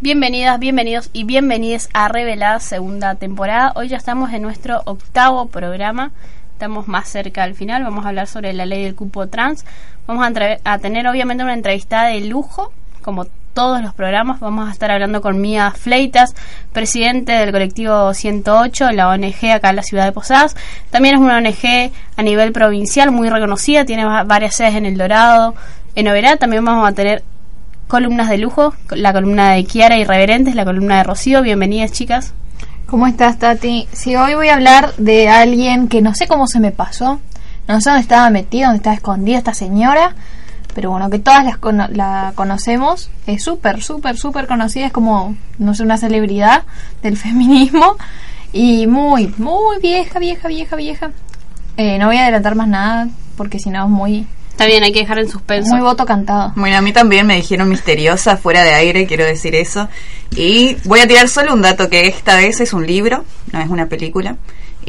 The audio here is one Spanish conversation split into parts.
Bienvenidas, bienvenidos y bienvenidas a Revelada segunda temporada. Hoy ya estamos en nuestro octavo programa. Estamos más cerca al final. Vamos a hablar sobre la ley del cupo trans. Vamos a, a tener obviamente una entrevista de lujo, como todos los programas. Vamos a estar hablando con Mía Fleitas, presidente del colectivo 108, la ONG acá en la ciudad de Posadas. También es una ONG a nivel provincial muy reconocida, tiene varias sedes en El Dorado, en Oberá. También vamos a tener columnas de lujo, la columna de Kiara Irreverentes, la columna de Rocío. Bienvenidas, chicas. ¿Cómo estás, Tati? Sí, hoy voy a hablar de alguien que no sé cómo se me pasó. No sé dónde estaba metida, dónde estaba escondida esta señora pero bueno, que todas las la conocemos, es súper, súper, súper conocida, es como, no sé, una celebridad del feminismo y muy, muy vieja, vieja, vieja, vieja. Eh, no voy a adelantar más nada porque si no es muy... Está bien, hay que dejar en suspenso. Muy voto cantado. Bueno, a mí también me dijeron misteriosa, fuera de aire, quiero decir eso. Y voy a tirar solo un dato que esta vez es un libro, no es una película.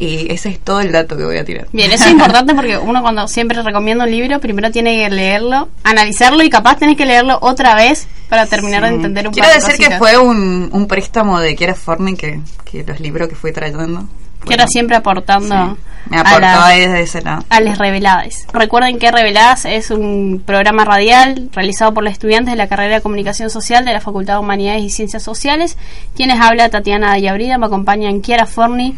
Y ese es todo el dato que voy a tirar. Bien, eso es importante porque uno cuando siempre recomienda un libro, primero tiene que leerlo, analizarlo y capaz tenés que leerlo otra vez para terminar de entender un poco. Quiero decir que fue un, un préstamo de Kiera Forney que, que los libros que fui trayendo. Kiera siempre aportando. Me aportaba desde ese lado. A las Reveladas. Recuerden que Reveladas es un programa radial realizado por los estudiantes de la carrera de Comunicación Social de la Facultad de Humanidades y Ciencias Sociales. Quienes habla Tatiana Ayabrida, me acompañan Kiera Forney,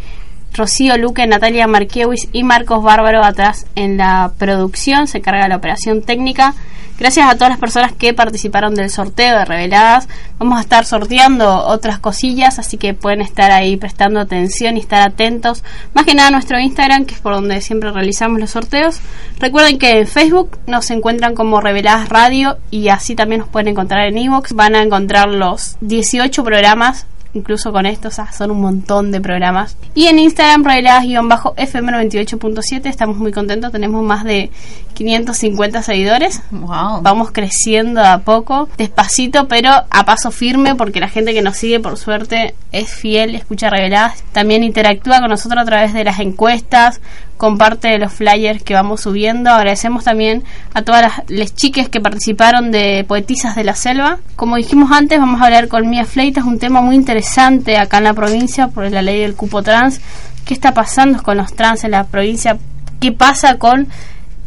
Rocío Luque, Natalia Marquewis y Marcos Bárbaro atrás en la producción, se carga la operación técnica. Gracias a todas las personas que participaron del sorteo de Reveladas. Vamos a estar sorteando otras cosillas, así que pueden estar ahí prestando atención y estar atentos. Más que nada nuestro Instagram, que es por donde siempre realizamos los sorteos. Recuerden que en Facebook nos encuentran como Reveladas Radio y así también nos pueden encontrar en Evox. Van a encontrar los 18 programas incluso con esto, o sea, son un montón de programas. Y en Instagram, reveladas-fm98.7, estamos muy contentos, tenemos más de 550 seguidores. Wow. Vamos creciendo a poco, despacito, pero a paso firme, porque la gente que nos sigue, por suerte, es fiel, escucha reveladas. También interactúa con nosotros a través de las encuestas, comparte los flyers que vamos subiendo. Agradecemos también a todas las, chiques que participaron de Poetisas de la Selva. Como dijimos antes, vamos a hablar con Mía Fleitas, un tema muy interesante acá en la provincia por la ley del cupo trans. ¿Qué está pasando con los trans en la provincia? ¿Qué pasa con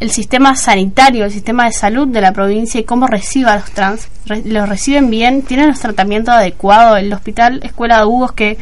el sistema sanitario, el sistema de salud de la provincia y cómo recibe a los trans? ¿Los reciben bien? ¿Tienen los tratamientos adecuados? El hospital Escuela de Hugos que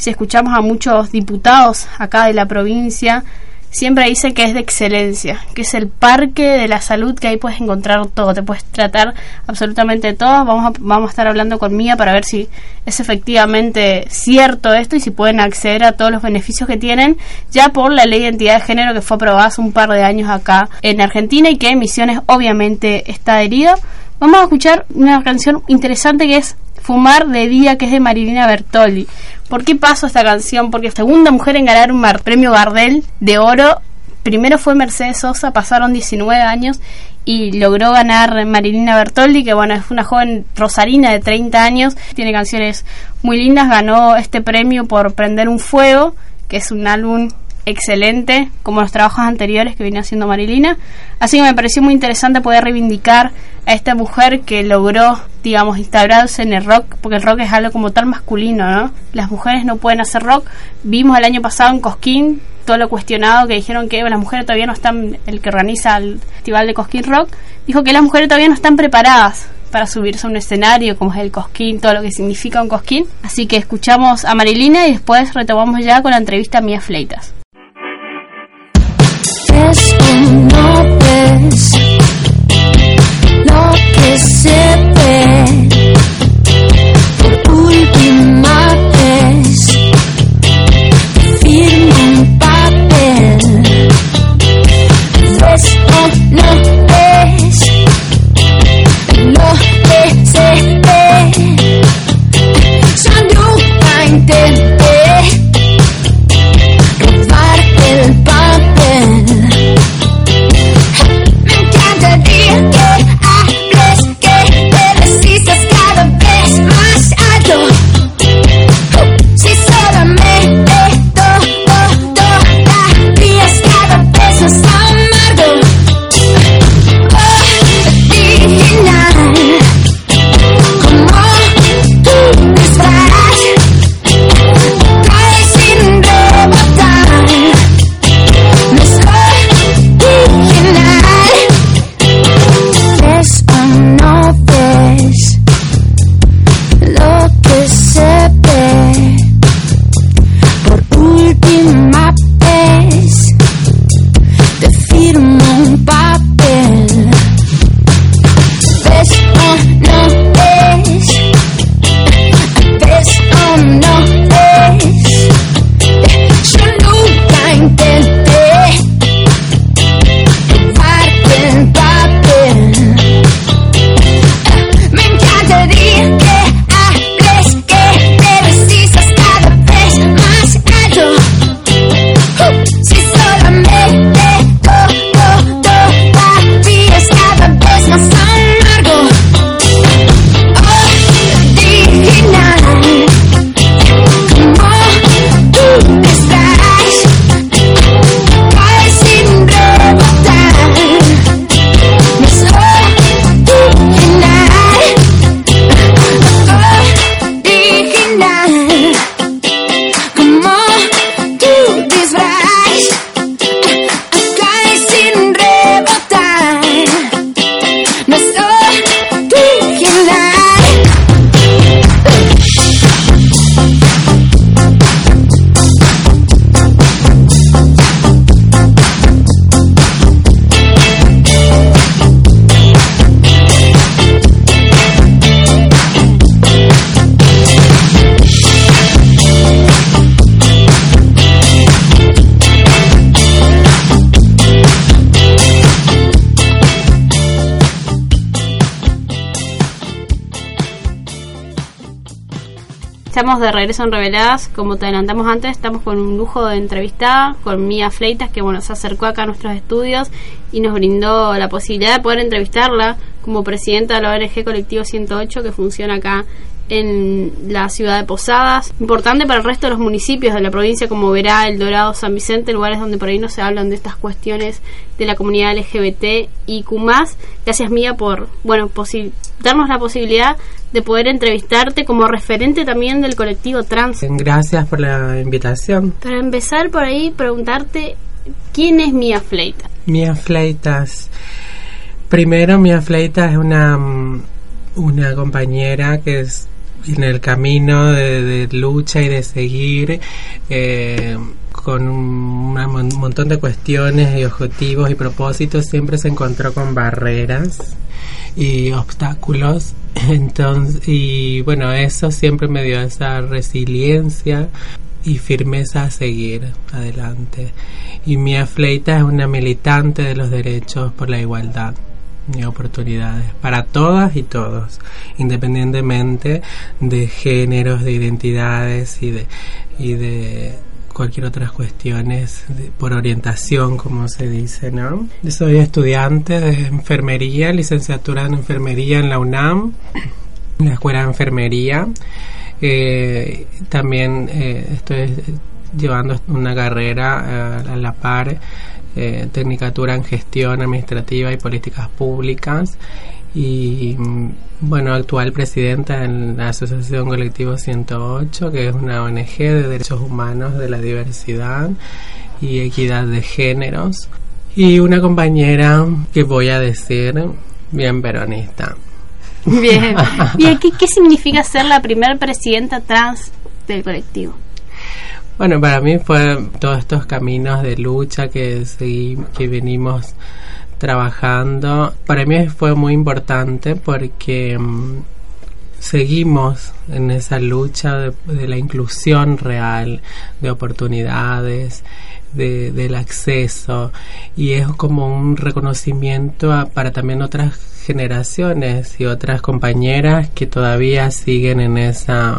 si escuchamos a muchos diputados acá de la provincia, siempre dice que es de excelencia, que es el parque de la salud que ahí puedes encontrar todo, te puedes tratar absolutamente todo. Vamos a, vamos a estar hablando con Mía para ver si es efectivamente cierto esto y si pueden acceder a todos los beneficios que tienen ya por la ley de identidad de género que fue aprobada hace un par de años acá en Argentina y que Misiones obviamente está adherido. Vamos a escuchar una canción interesante que es Fumar de Día, que es de Marilina Bertoli. ¿Por qué paso esta canción? Porque segunda mujer en ganar un premio Gardel de oro. Primero fue Mercedes Sosa, pasaron 19 años y logró ganar Marilina Bertoldi, que bueno, es una joven rosarina de 30 años, tiene canciones muy lindas, ganó este premio por Prender un Fuego, que es un álbum excelente, como los trabajos anteriores que venía haciendo Marilina. Así que me pareció muy interesante poder reivindicar a esta mujer que logró, digamos, instaurarse en el rock, porque el rock es algo como tal masculino, ¿no? Las mujeres no pueden hacer rock. Vimos el año pasado en Cosquín todo lo cuestionado que dijeron que las mujeres todavía no están, el que organiza el festival de Cosquín Rock, dijo que las mujeres todavía no están preparadas para subirse a un escenario como es el Cosquín, todo lo que significa un Cosquín. Así que escuchamos a Marilina y después retomamos ya con la entrevista a Mía Fleitas. Que se ve por última vez. Un papel. ¿Ves o no En Reveladas, como te adelantamos antes, estamos con un lujo de entrevistada, con Mía Fleitas, que bueno, se acercó acá a nuestros estudios y nos brindó la posibilidad de poder entrevistarla como presidenta de la ONG Colectivo 108, que funciona acá en la ciudad de Posadas. Importante para el resto de los municipios de la provincia, como Verá, El Dorado, San Vicente, lugares donde por ahí no se hablan de estas cuestiones de la comunidad LGBT y Q+. Gracias Mía por, bueno, posi- darnos la posibilidad de poder entrevistarte como referente también del colectivo trans. Gracias por la invitación. Para empezar por ahí, preguntarte quién es Mía Fleita. Mía Fleitas. Primero, Mía Fleitas es una, mm, una compañera que es en el camino de, lucha y de seguir eh, con un mon- montón de cuestiones y objetivos y propósitos, siempre se encontró con barreras y obstáculos. Entonces, y bueno, eso siempre me dio esa resiliencia y firmeza a seguir adelante. Y Mia Fleita es una militante de los derechos por la igualdad y oportunidades para todas y todos, independientemente de géneros, de identidades y de, y de cualquier otras cuestiones por orientación, como se dice, ¿no? Soy estudiante de enfermería, licenciatura en enfermería en la UNAM, la escuela de enfermería. Eh, también eh, estoy llevando una carrera eh, a la par, eh, Tecnicatura en Gestión Administrativa y Políticas Públicas. Y mm, bueno, actual presidenta en la Asociación Colectivo 108, que es una ONG de derechos humanos de la diversidad y equidad de géneros. Y una compañera que voy a decir bien peronista. Bien. Bien, ¿qué, qué significa ser la primer presidenta trans del colectivo? Bueno, para mí fue todos estos caminos de lucha que seguí, que venimos trabajando. Para mí fue muy importante porque mm, seguimos en esa lucha de, la inclusión real, de oportunidades, de, del acceso y es como un reconocimiento a- para también otras generaciones y otras compañeras que todavía siguen en esa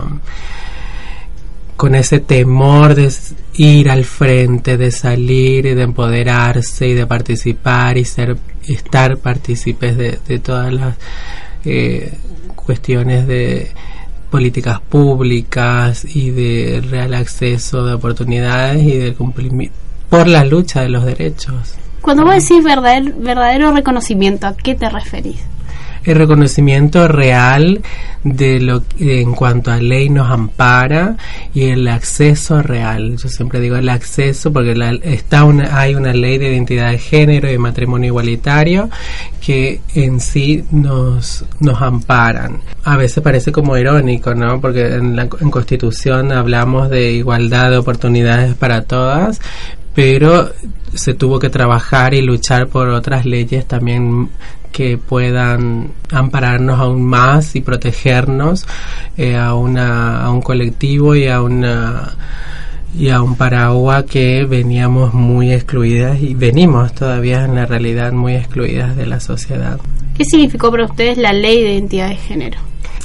con ese temor de ir al frente, de salir y de empoderarse y de participar y ser estar partícipes de, de todas las eh, cuestiones de políticas públicas y de real acceso de oportunidades y del cumplimiento por la lucha de los derechos. Cuando vos decís verdadero, verdadero reconocimiento, ¿a qué te referís? El reconocimiento real de lo que en cuanto a ley nos ampara y el acceso real. Yo siempre digo el acceso porque la- está una, hay una ley de identidad de género y de matrimonio igualitario que en sí nos, nos amparan. A veces parece como irónico, ¿no? Porque en la en Constitución hablamos de igualdad de oportunidades para todas, pero se tuvo que trabajar y luchar por otras leyes también que puedan ampararnos aún más y protegernos eh, a una a un colectivo y a una y a un paraguas que veníamos muy excluidas y venimos todavía en la realidad muy excluidas de la sociedad. ¿Qué significó para ustedes la ley de identidad de género?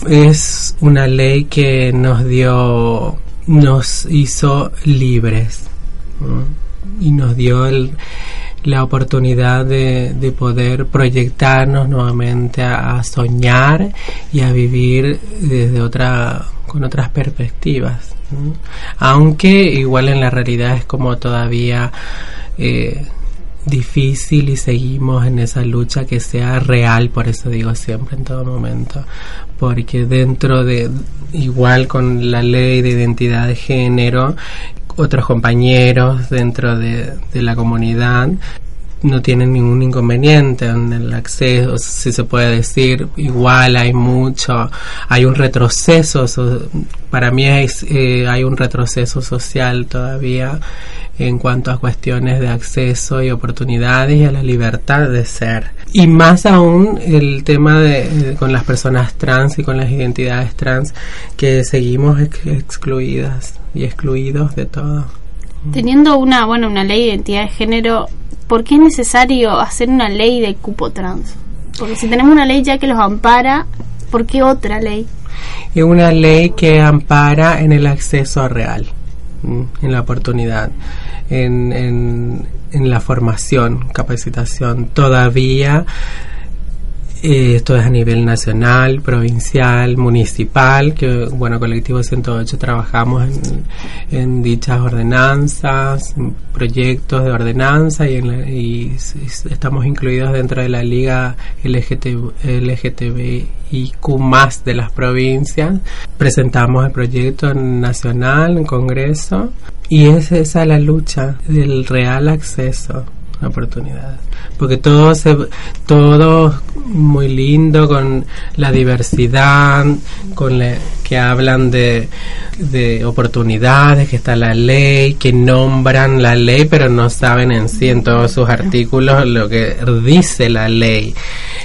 Es una ley que nos dio, nos hizo libres ¿no? y nos dio el- la oportunidad de, de poder proyectarnos nuevamente a, soñar y a vivir desde otra con otras perspectivas aunque igual en la realidad es como todavía eh, difícil y seguimos en esa lucha que sea real, por eso digo siempre en todo momento, porque dentro de, igual con la ley de identidad de género, otros compañeros dentro de, la comunidad no tienen ningún inconveniente en el acceso, si se puede decir, igual hay mucho, hay un retroceso, so- para mí es, eh, hay un retroceso social todavía en cuanto a cuestiones de acceso y oportunidades y a la libertad de ser. Y más aún el tema de, eh, con las personas trans y con las identidades trans que seguimos ex- excluidas y excluidos de todo. Teniendo una, bueno, una ley de identidad de género, ¿por qué es necesario hacer una ley de cupo trans? Porque si tenemos una ley ya que los ampara, ¿por qué otra ley? Es una ley que ampara en el acceso real, en la oportunidad, en, en, en la formación, capacitación. Todavía eh, esto es a nivel nacional, provincial, municipal, que bueno, Colectivo 108 trabajamos en, dichas ordenanzas, en proyectos de ordenanza y, en la- y estamos incluidos dentro de la Liga LGT, LGTBIQ más de las provincias. Presentamos el proyecto nacional, en Congreso, y es esa la lucha del real acceso oportunidades porque todo se todo muy lindo con la diversidad con la, que hablan de, de oportunidades que está la ley que nombran la ley pero no saben en sí en todos sus artículos lo que dice la ley.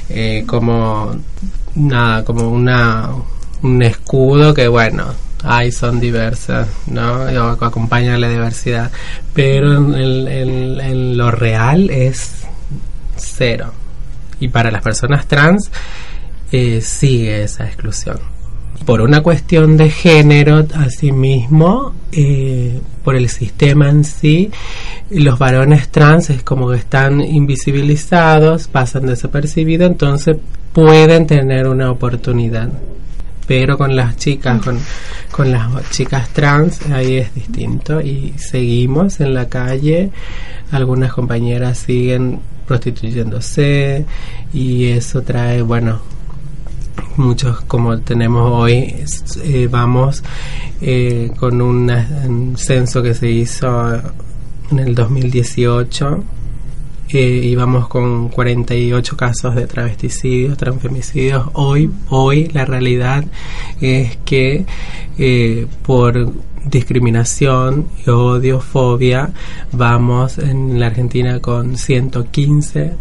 Eh, como nada como una un escudo que bueno ay son diversas no acompaña la diversidad. Pero en- en lo real es cero. Y para las personas trans eh, sigue esa exclusión. Por una cuestión de género asimismo eh, por el sistema en sí los varones trans es como que están invisibilizados pasan desapercibidos entonces pueden tener una oportunidad pero con las chicas, con, con las chicas trans, ahí es distinto. Y seguimos en la calle, algunas compañeras siguen prostituyéndose y eso trae, bueno, muchos como tenemos hoy, eh, vamos eh, con un censo que se hizo en el 2018 eh, íbamos con 48 casos de travesticidios, transfemicidios. Hoy, hoy la realidad es que eh, por discriminación, odio, fobia, vamos en la Argentina con 115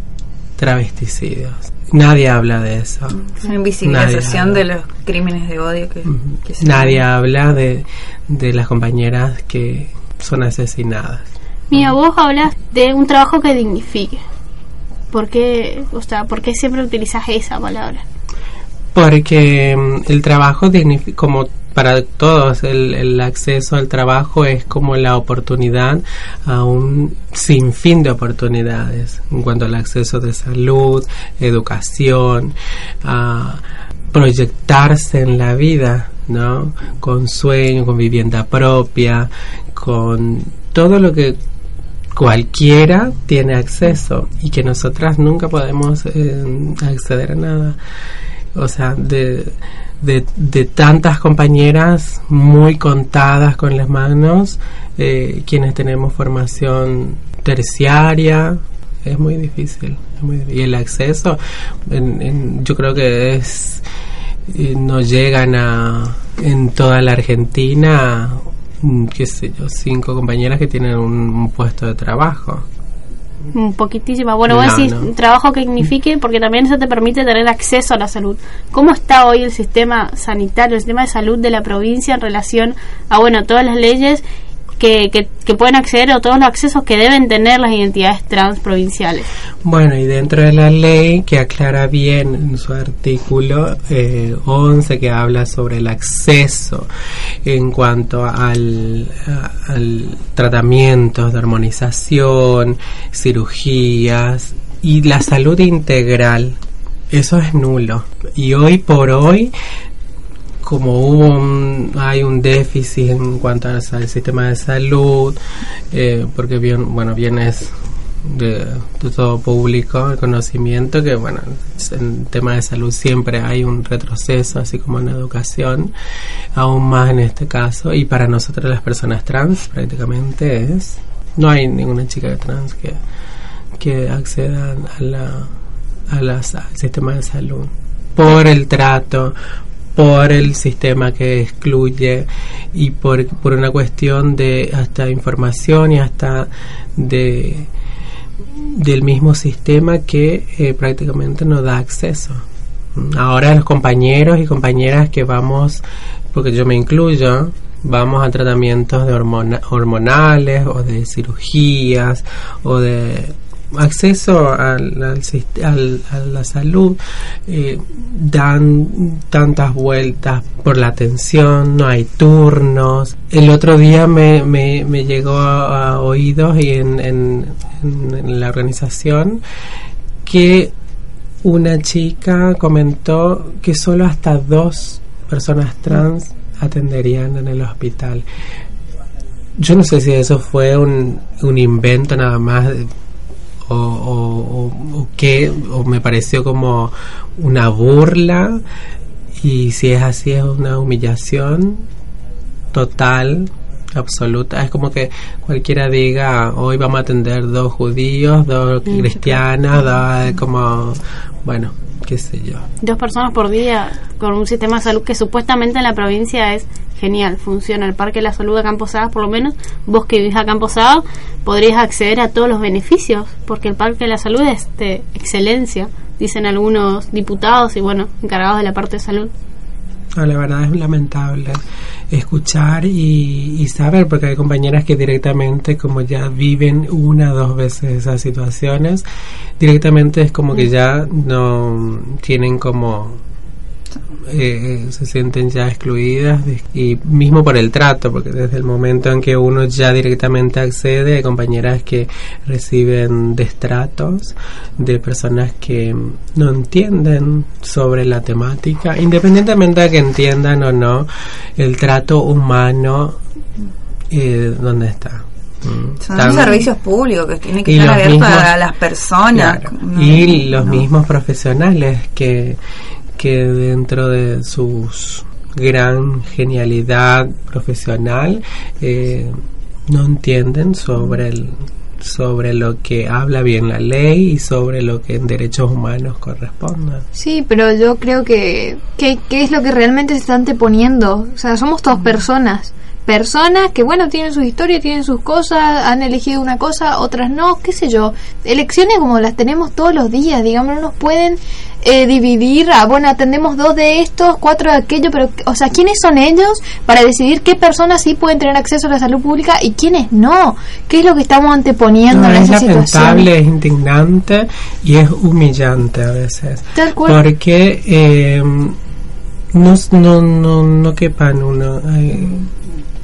travesticidios. Nadie habla de eso. Es una invisibilización de los crímenes de odio que, que se Nadie habla de, de las compañeras que son asesinadas. Mira, vos hablas de un trabajo que dignifique. ¿Por qué, o sea, ¿por qué siempre utilizas esa palabra? Porque mm, el trabajo, como para todos, el, el acceso al trabajo es como la oportunidad a un sinfín de oportunidades en cuanto al acceso de salud, educación, a proyectarse en la vida, ¿no? Con sueño, con vivienda propia, con todo lo que cualquiera tiene acceso y que nosotras nunca podemos eh, acceder a nada. O sea, de, de, tantas compañeras muy contadas con las manos, eh, quienes tenemos formación terciaria, es muy difícil. y el acceso, en- en- yo creo que es eh, no llegan a en toda la Argentina qué sé yo cinco compañeras que tienen un, un puesto de trabajo Un poquitísima. Bueno, vos No, decís no. un trabajo que dignifique porque también eso te permite tener acceso a la salud. ¿Cómo está hoy el sistema sanitario, el sistema de salud de la provincia en relación a, bueno, todas las leyes que, que, pueden acceder o todos los accesos que deben tener las identidades trans provinciales? Bueno, y dentro de la ley que aclara bien en su artículo eh, 11 que habla sobre el acceso en cuanto al, al tratamiento de armonización, cirugías y la salud integral, eso es nulo. Y hoy por hoy como hubo un, hay un déficit en cuanto al, al sistema de salud, eh, porque bien, bueno, bien es de, de todo público el conocimiento que, bueno, en tema de salud siempre hay un retroceso, así como en educación, aún más en este caso, y para nosotros las personas trans prácticamente es, no hay ninguna chica trans que, que acceda a la, a las- al sistema de salud por el trato, por el sistema que excluye y por, por una cuestión de hasta información y hasta de del mismo sistema que eh, prácticamente no da acceso. Ahora los compañeros y compañeras que vamos, porque yo me incluyo, vamos a tratamientos de hormona- hormonales o de cirugías o de acceso al, al a la salud eh, dan tantas vueltas por la atención, no hay turnos. El otro día me, me, me llegó a, oídos y en, en- en- la organización que una chica comentó que solo hasta dos personas trans atenderían en el hospital. Yo no sé si eso fue un, un invento nada más o, o- o qué, o me pareció como una burla y si es así es una humillación total, absoluta. Es como que cualquiera diga, hoy vamos a atender dos judíos, dos cristianas, dos, como, bueno, qué sé yo. Dos personas por día con un sistema de salud que supuestamente en la provincia es genial, funciona. El Parque de la Salud de Camposadas, por lo menos, vos que vivís a Camposadas, podrías acceder a todos los beneficios, porque el Parque de la Salud es de excelencia, dicen algunos diputados y, bueno, encargados de la parte de salud. No, la verdad es lamentable escuchar y, y saber, porque hay compañeras que directamente, como ya viven una o dos veces esas situaciones, directamente es como que ya no tienen como eh, se sienten ya excluidas de- y mismo por el trato, porque desde el momento en que uno ya directamente accede, hay compañeras que reciben destratos de personas que no entienden sobre la temática, independientemente de que entiendan o no el trato humano, eh, ¿dónde está? Mm, Son tan- servicios públicos que tienen que estar los abiertos mismos- a las personas. Claro. No, y los no. mismos profesionales que, que dentro de sus gran genialidad profesional eh, no entienden sobre el sobre lo que habla bien la ley y sobre lo que en derechos humanos corresponde. Sí, pero yo creo que, que, que es lo que realmente se está anteponiendo. O sea, somos todas personas. Personas que, bueno, tienen su historia, tienen sus cosas, han elegido una cosa, otras no, qué sé yo. Elecciones como las tenemos todos los días, digamos, no nos pueden eh, dividir, a, bueno, atendemos dos de estos, cuatro de aquello, pero, o sea, ¿quiénes son ellos para decidir qué personas sí pueden tener acceso a la salud pública y quiénes no? ¿Qué es lo que estamos anteponiendo No, en es esa situación? lamentable, es indignante y es humillante a veces. Tal cual. Porque eh, no, no, no, no quepan uno. eh,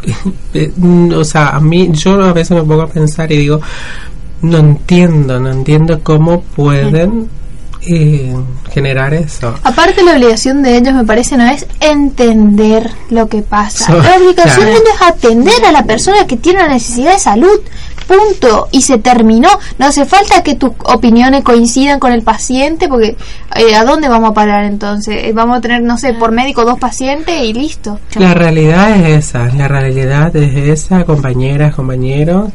o sea, a mí, yo a veces me pongo a pensar y digo, no entiendo, no entiendo cómo pueden eh, generar eso. Aparte la obligación de ellos me parece no es entender lo que pasa. So- la obligación claro. de ellos es atender a la persona que tiene una necesidad de salud. Punto. Y se terminó. No hace falta que tus opiniones coincidan con el paciente porque eh, ¿a dónde vamos a parar entonces? Eh, Vamos a tener, no sé, por médico dos pacientes y listo. La realidad es esa, la realidad es esa, compañeras, compañeros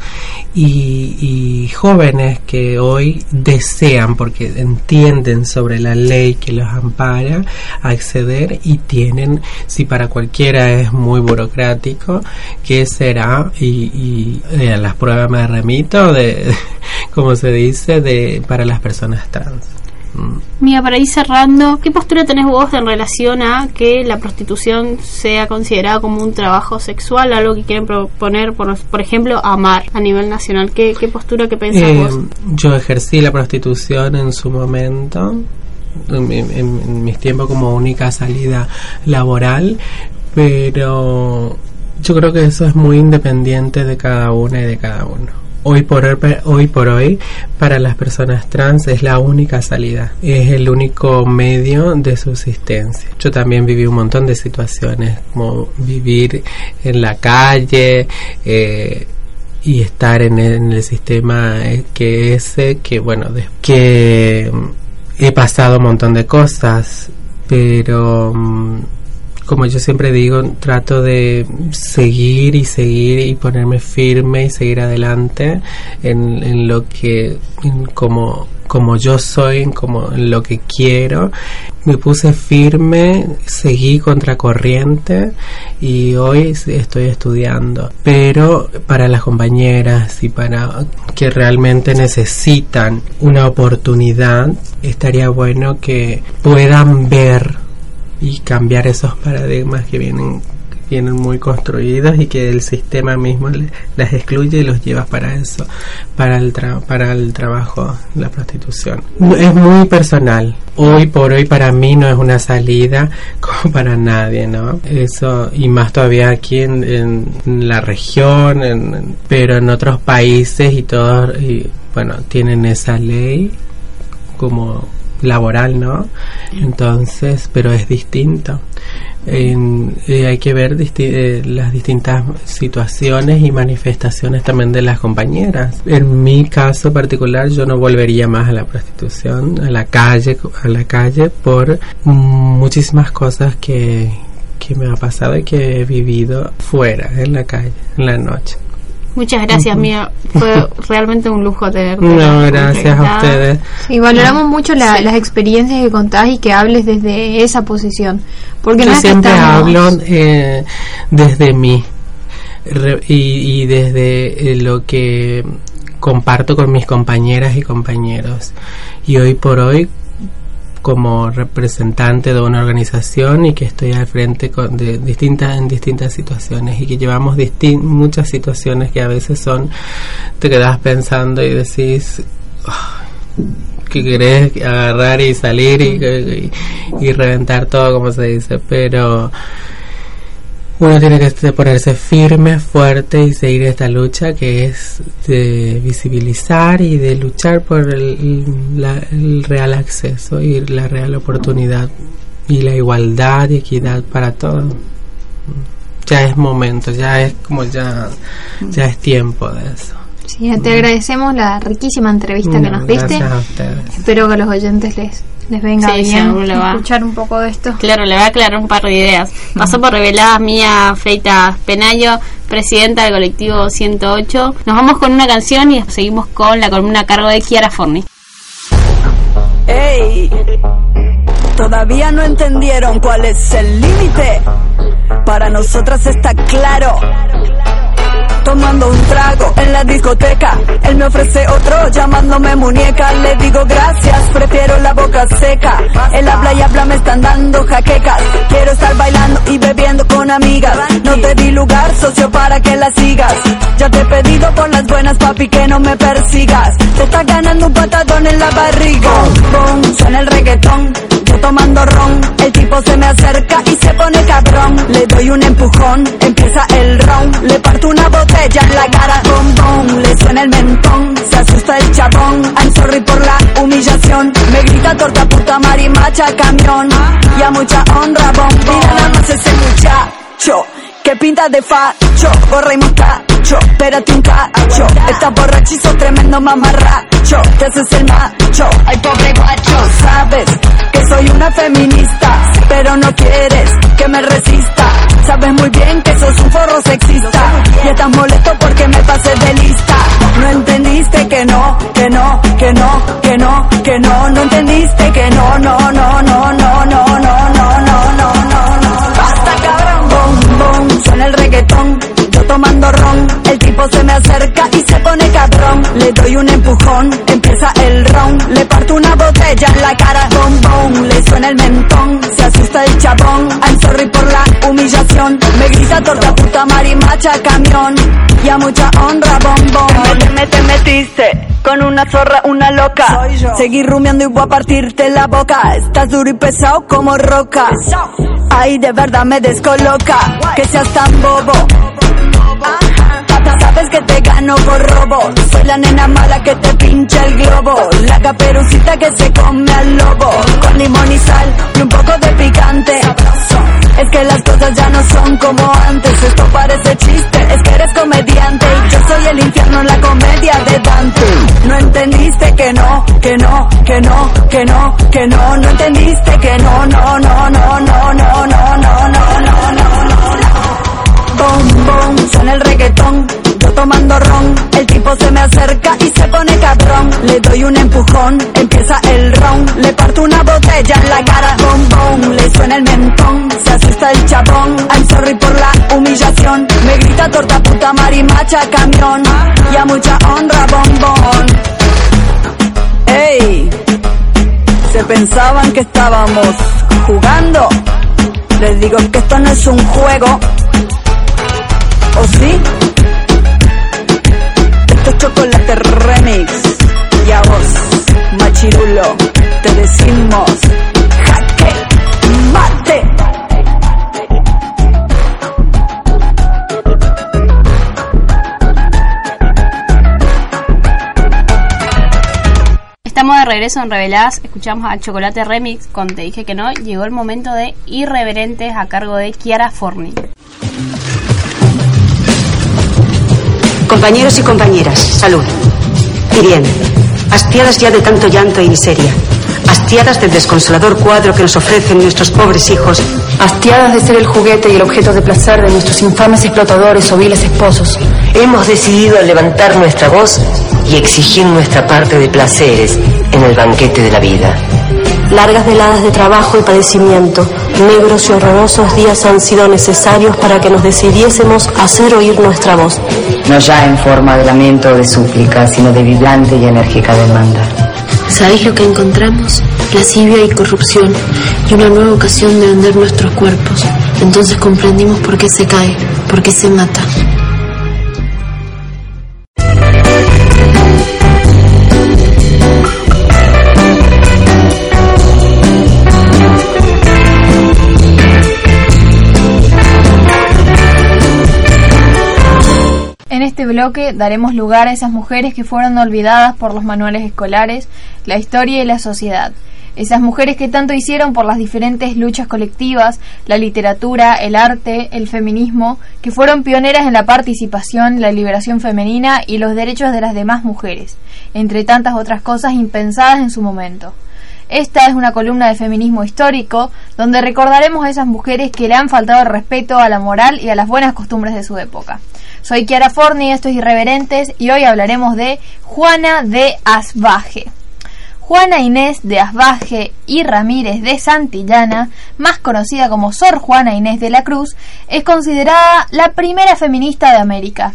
y, y jóvenes que hoy desean, porque entienden sobre la ley que los ampara, acceder y tienen, si para cualquiera es muy burocrático, ¿qué será? Y, y eh, las pruebas me remito de, como se dice, de para las personas trans. Mm. Mira, para ir cerrando, ¿qué postura tenés vos en relación a que la prostitución sea considerada como un trabajo sexual, algo que quieren proponer, por, por ejemplo, amar a nivel nacional? ¿Qué, qué postura que pensás Eh, vos? yo ejercí la prostitución en su momento, en, en- en mis tiempos como única salida laboral, pero yo creo que eso es muy independiente de cada una y de cada uno. Hoy por hoy, por hoy, para las personas trans es la única salida, es el único medio de subsistencia. Yo también viví un montón de situaciones, como vivir en la calle, eh, y estar en el, en el sistema eh, que ese que bueno que mm, he pasado un montón de cosas pero mm, como yo siempre digo trato de seguir y seguir y ponerme firme y seguir adelante en, lo que como como yo soy en como en lo que quiero. Me puse firme seguí contracorriente y hoy estoy estudiando. Pero para las compañeras y para que realmente necesitan una oportunidad estaría bueno que puedan ver y cambiar esos paradigmas que vienen vienen muy construidos y que el sistema mismo le- las excluye y los lleva para eso, para el, tra- para el trabajo, la prostitución. Es muy personal. Hoy por hoy para mí no es una salida como para nadie, ¿no? Eso, y más todavía aquí en, en la región, en- pero en otros países y todos, y, bueno, tienen esa ley como laboral, ¿no? Entonces, pero es distinto. Eh, hay que ver eh, las distintas situaciones y manifestaciones también de las compañeras. En mi caso particular, yo no volvería más a la prostitución, a la calle, a la calle por muchísimas cosas que que me ha pasado y que he vivido fuera, en la calle, en la noche. Muchas gracias, Mía. Fue realmente un lujo tenerte. No, gracias a ustedes. Sí, valoramos mucho la- Sí. las experiencias que contás y que hables desde esa posición. Porque no Yo que siempre estamos- hablo eh, desde mí re- y, y desde eh, lo que comparto con mis compañeras y compañeros. Y hoy por hoy, como representante de una organización y que estoy al frente con- de distintas en distintas situaciones y que llevamos muchas situaciones que a veces son te quedas pensando y decís "Ay, que querés agarrar y salir y, y- y reventar todo como se dice pero uno tiene que este- ponerse firme, fuerte y seguir esta lucha que es de visibilizar y de luchar por el, el real acceso y la real oportunidad y la igualdad y equidad para todos. Ya es momento, ya es como ya, ya es tiempo de eso. Sí, te agradecemos la riquísima entrevista que No, nos diste. A. Espero que a los oyentes les, les venga Sí, bien seguro le va. escuchar un poco de esto. Claro, le va a aclarar un par de ideas. Pasó por reveladas Mía Freitas Penayo, presidenta del colectivo 108. Nos vamos con una canción y seguimos con la columna a cargo de Kiara Forni. Ey, todavía no entendieron cuál es el límite. Para nosotras está claro. Tomando un trago en la discoteca, él me ofrece otro llamándome muñeca. Le digo gracias, prefiero la boca seca. Él habla y habla, me están dando jaquecas. Quiero estar bailando y bebiendo con amigas. No te di lugar, socio, para que la sigas. Ya te he pedido por las buenas, papi, que no me persigas. Te está ganando un patadón en la barriga. Boom, suena el reggaetón. Yo tomando ron, el tipo se me acerca y se pone cabrón. Le doy un empujón, empieza el round. Le parto una botella en la cara, boom, boom. Le suena el mentón, se asusta el chabón. I'm sorry por la humillación. Me grita torta puta marimacha camión. Y a mucha honra, boom, boom. Mira nada más ese muchacho. Que pinta de facho, gorra y mostacho, espérate un cacho Estás borrachizo, tremendo mamarracho Te haces el macho, ay pobre guacho Sabes que soy una feminista Pero no quieres que me resista Sabes muy bien que sos un forro sexista Y estás molesto porque me pasé de lista No entendiste que no, que no, que no, que no, que no No entendiste que no, no, no, no, no, no, no, no, no, no, no, no Basta cabrón, boom, boom, suena el reggaetón tomando ron, el tipo se me acerca y se pone cabrón. Le doy un empujón, empieza el round Le parto una botella en la cara, boom Le suena el mentón, se asusta el chabón. I'm sorry por la humillación. Me grita torta puta marimacha camión. Y a mucha honra, boom Te, me- te metiste con una zorra, una loca. Seguí rumiando y voy a partirte la boca. Estás duro y pesado como roca. Ay, de verdad me descoloca. Que seas tan bobo Sabes que te gano por robo Soy la nena mala que te pincha el globo La caperucita que se come al lobo Con limón y sal y un poco de picante Es que las cosas ya no son como antes Esto parece chiste, es que eres comediante Y yo soy el infierno en la comedia de Dante No entendiste que no, que no, que no, que no, que no No entendiste que no, no, no, no, no, no, no, no, no, no Boom, boom, suena el reggaetón. Yo tomando ron, el tipo se me acerca y se pone cabrón. Le doy un empujón, empieza el round Le parto una botella en la cara, boom, boom Le suena el mentón, se asusta el chabón I'm sorry por la humillación. Me grita torta puta marimacha camión. Y a mucha honra, bombón Ey, se pensaban que estábamos jugando. Les digo que esto no es un juego, ¿O sí? Esto es chocolate remix. Y a vos, machirulo, te decimos jaque mate. Estamos de regreso en Reveladas, escuchamos a Chocolate Remix con Te dije que no, llegó el momento de Irreverentes a cargo de Kiara Forni. Compañeros y compañeras, salud. Y bien, hastiadas ya de tanto llanto y miseria, hastiadas del desconsolador cuadro que nos ofrecen nuestros pobres hijos, Hastiadas de ser el juguete y el objeto de placer de nuestros infames explotadores o viles esposos. Hemos decidido levantar nuestra voz y exigir nuestra parte de placeres en el banquete de la vida. Largas veladas de trabajo y padecimiento, negros y horrorosos días han sido necesarios para que nos decidiésemos a hacer oír nuestra voz. No ya en forma de lamento o de súplica, sino de vibrante y enérgica demanda. ¿Sabéis lo que encontramos? Lascivia y corrupción y una nueva ocasión de vender nuestros cuerpos. Entonces comprendimos por qué se cae, por qué se mata. En este bloque daremos lugar a esas mujeres que fueron olvidadas por los manuales escolares, la historia y la sociedad. Esas mujeres que tanto hicieron por las diferentes luchas colectivas, la literatura, el arte, el feminismo, que fueron pioneras en la participación, la liberación femenina y los derechos de las demás mujeres, entre tantas otras cosas impensadas en su momento. Esta es una columna de feminismo histórico donde recordaremos a esas mujeres que le han faltado respeto a la moral y a las buenas costumbres de su época. Soy Kiara Forni, esto es Irreverentes y hoy hablaremos de Juana de Asbaje. Juana Inés de Asbaje y Ramírez de Santillana, más conocida como Sor Juana Inés de la Cruz, es considerada la primera feminista de América.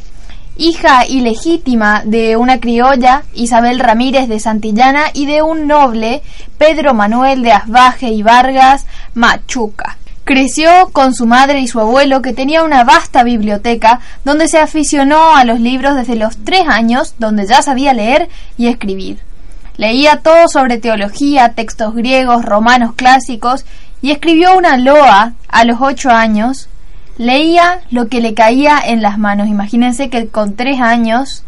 Hija ilegítima de una criolla, Isabel Ramírez de Santillana, y de un noble, Pedro Manuel de Asbaje y Vargas Machuca. Creció con su madre y su abuelo, que tenía una vasta biblioteca, donde se aficionó a los libros desde los tres años, donde ya sabía leer y escribir. Leía todo sobre teología, textos griegos, romanos clásicos, y escribió una loa a los ocho años. Leía lo que le caía en las manos. Imagínense que con tres años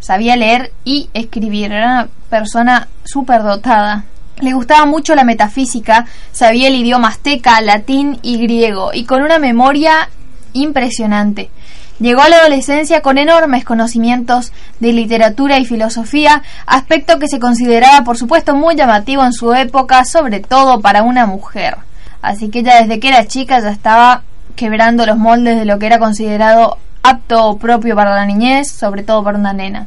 sabía leer y escribir. Era una persona súper dotada. Le gustaba mucho la metafísica, sabía el idioma azteca, latín y griego, y con una memoria impresionante. Llegó a la adolescencia con enormes conocimientos de literatura y filosofía, aspecto que se consideraba por supuesto muy llamativo en su época, sobre todo para una mujer. Así que ella desde que era chica ya estaba quebrando los moldes de lo que era considerado apto o propio para la niñez, sobre todo para una nena.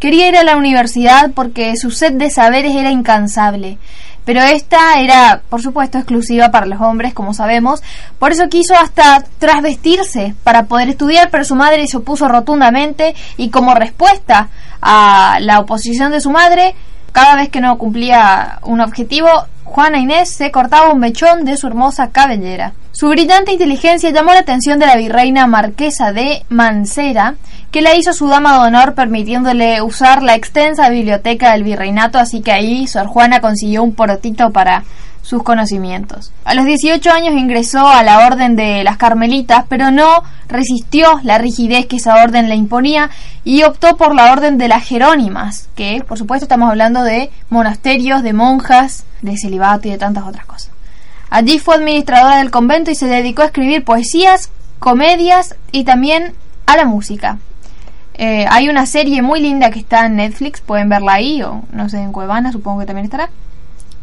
Quería ir a la universidad porque su sed de saberes era incansable, pero esta era, por supuesto, exclusiva para los hombres, como sabemos, por eso quiso hasta trasvestirse para poder estudiar, pero su madre se opuso rotundamente y como respuesta a la oposición de su madre, cada vez que no cumplía un objetivo, Juana Inés se cortaba un mechón de su hermosa cabellera. Su brillante inteligencia llamó la atención de la virreina marquesa de Mancera, que la hizo su dama de honor permitiéndole usar la extensa biblioteca del virreinato, así que ahí Sor Juana consiguió un porotito para sus conocimientos. A los 18 años ingresó a la orden de las Carmelitas, pero no resistió la rigidez que esa orden le imponía y optó por la orden de las Jerónimas, que por supuesto estamos hablando de monasterios, de monjas, de celibato y de tantas otras cosas. Allí fue administradora del convento y se dedicó a escribir poesías, comedias y también a la música. Eh, hay una serie muy linda que está en Netflix, pueden verla ahí, o no sé, en Cuevana supongo que también estará.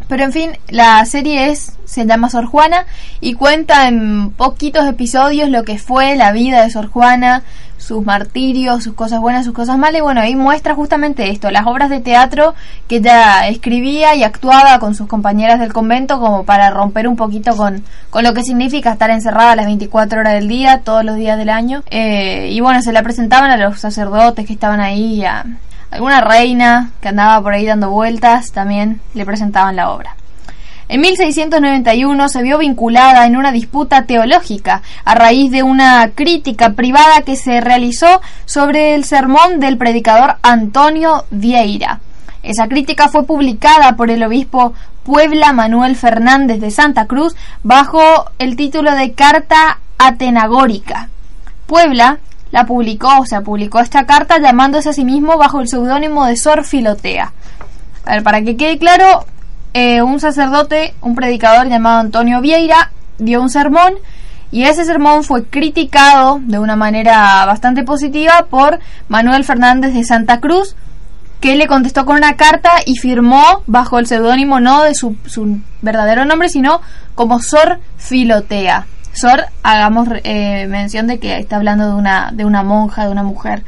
Pero en fin, la serie es se llama Sor Juana y cuenta en poquitos episodios lo que fue la vida de Sor Juana, sus martirios, sus cosas buenas, sus cosas malas. Y bueno, ahí muestra justamente esto, las obras de teatro que ella escribía y actuaba con sus compañeras del convento como para romper un poquito con, con lo que significa estar encerrada las 24 horas del día, todos los días del año. Eh, y bueno, se la presentaban a los sacerdotes que estaban ahí, a alguna reina que andaba por ahí dando vueltas, también le presentaban la obra. En 1691 se vio vinculada en una disputa teológica a raíz de una crítica privada que se realizó sobre el sermón del predicador Antonio Vieira. Esa crítica fue publicada por el obispo Puebla Manuel Fernández de Santa Cruz bajo el título de Carta Atenagórica. Puebla la publicó, o sea, publicó esta carta llamándose a sí mismo bajo el seudónimo de Sor Filotea. A ver, para que quede claro, eh, un sacerdote, un predicador llamado Antonio Vieira, dio un sermón y ese sermón fue criticado de una manera bastante positiva por Manuel Fernández de Santa Cruz, que le contestó con una carta y firmó bajo el seudónimo no de su, su verdadero nombre, sino como Sor Filotea. Sor, hagamos eh, mención de que está hablando de una, de una monja, de una mujer.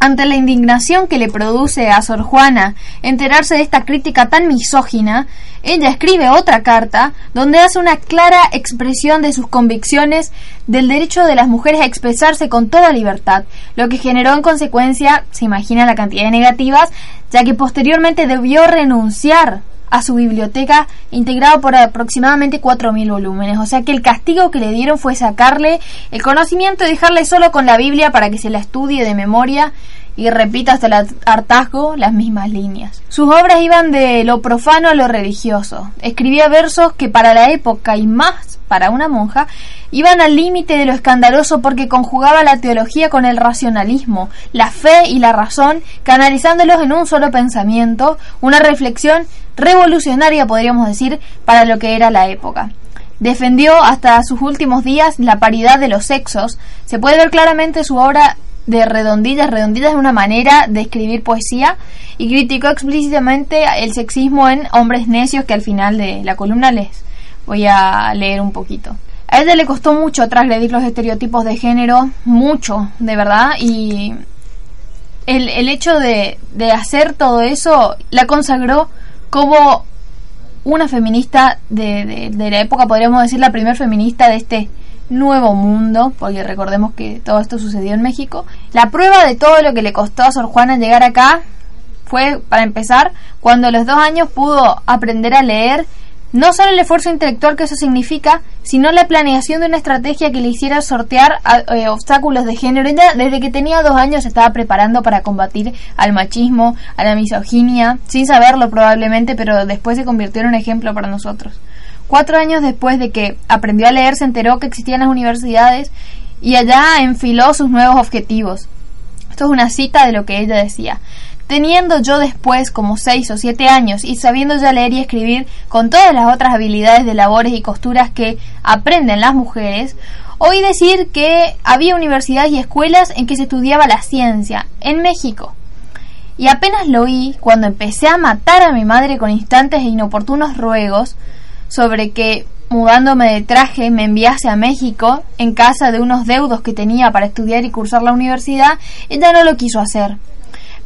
Ante la indignación que le produce a Sor Juana enterarse de esta crítica tan misógina, ella escribe otra carta donde hace una clara expresión de sus convicciones del derecho de las mujeres a expresarse con toda libertad, lo que generó en consecuencia, se imagina la cantidad de negativas, ya que posteriormente debió renunciar a su biblioteca integrado por aproximadamente 4.000 volúmenes. O sea que el castigo que le dieron fue sacarle el conocimiento y dejarle solo con la Biblia para que se la estudie de memoria y repita hasta el hartazgo las mismas líneas. Sus obras iban de lo profano a lo religioso. Escribía versos que para la época y más para una monja iban al límite de lo escandaloso porque conjugaba la teología con el racionalismo, la fe y la razón, canalizándolos en un solo pensamiento, una reflexión revolucionaria podríamos decir para lo que era la época. Defendió hasta sus últimos días la paridad de los sexos. Se puede ver claramente su obra de redondillas. Redondillas es una manera de escribir poesía y criticó explícitamente el sexismo en Hombres Necios que al final de la columna les voy a leer un poquito. A ella le costó mucho transgredir los estereotipos de género, mucho, de verdad, y el, el hecho de, de hacer todo eso la consagró como una feminista de, de, de la época, podríamos decir la primer feminista de este nuevo mundo, porque recordemos que todo esto sucedió en México. La prueba de todo lo que le costó a Sor Juana llegar acá fue, para empezar, cuando a los dos años pudo aprender a leer no solo el esfuerzo intelectual que eso significa, sino la planeación de una estrategia que le hiciera sortear eh, obstáculos de género. Desde que tenía dos años estaba preparando para combatir al machismo, a la misoginia, sin saberlo probablemente, pero después se convirtió en un ejemplo para nosotros. Cuatro años después de que aprendió a leer, se enteró que existían las universidades y allá enfiló sus nuevos objetivos. Esto es una cita de lo que ella decía. Teniendo yo después como seis o siete años y sabiendo ya leer y escribir con todas las otras habilidades de labores y costuras que aprenden las mujeres, oí decir que había universidades y escuelas en que se estudiaba la ciencia en México. Y apenas lo oí cuando empecé a matar a mi madre con instantes e inoportunos ruegos sobre que mudándome de traje me enviase a México en casa de unos deudos que tenía para estudiar y cursar la universidad, ella no lo quiso hacer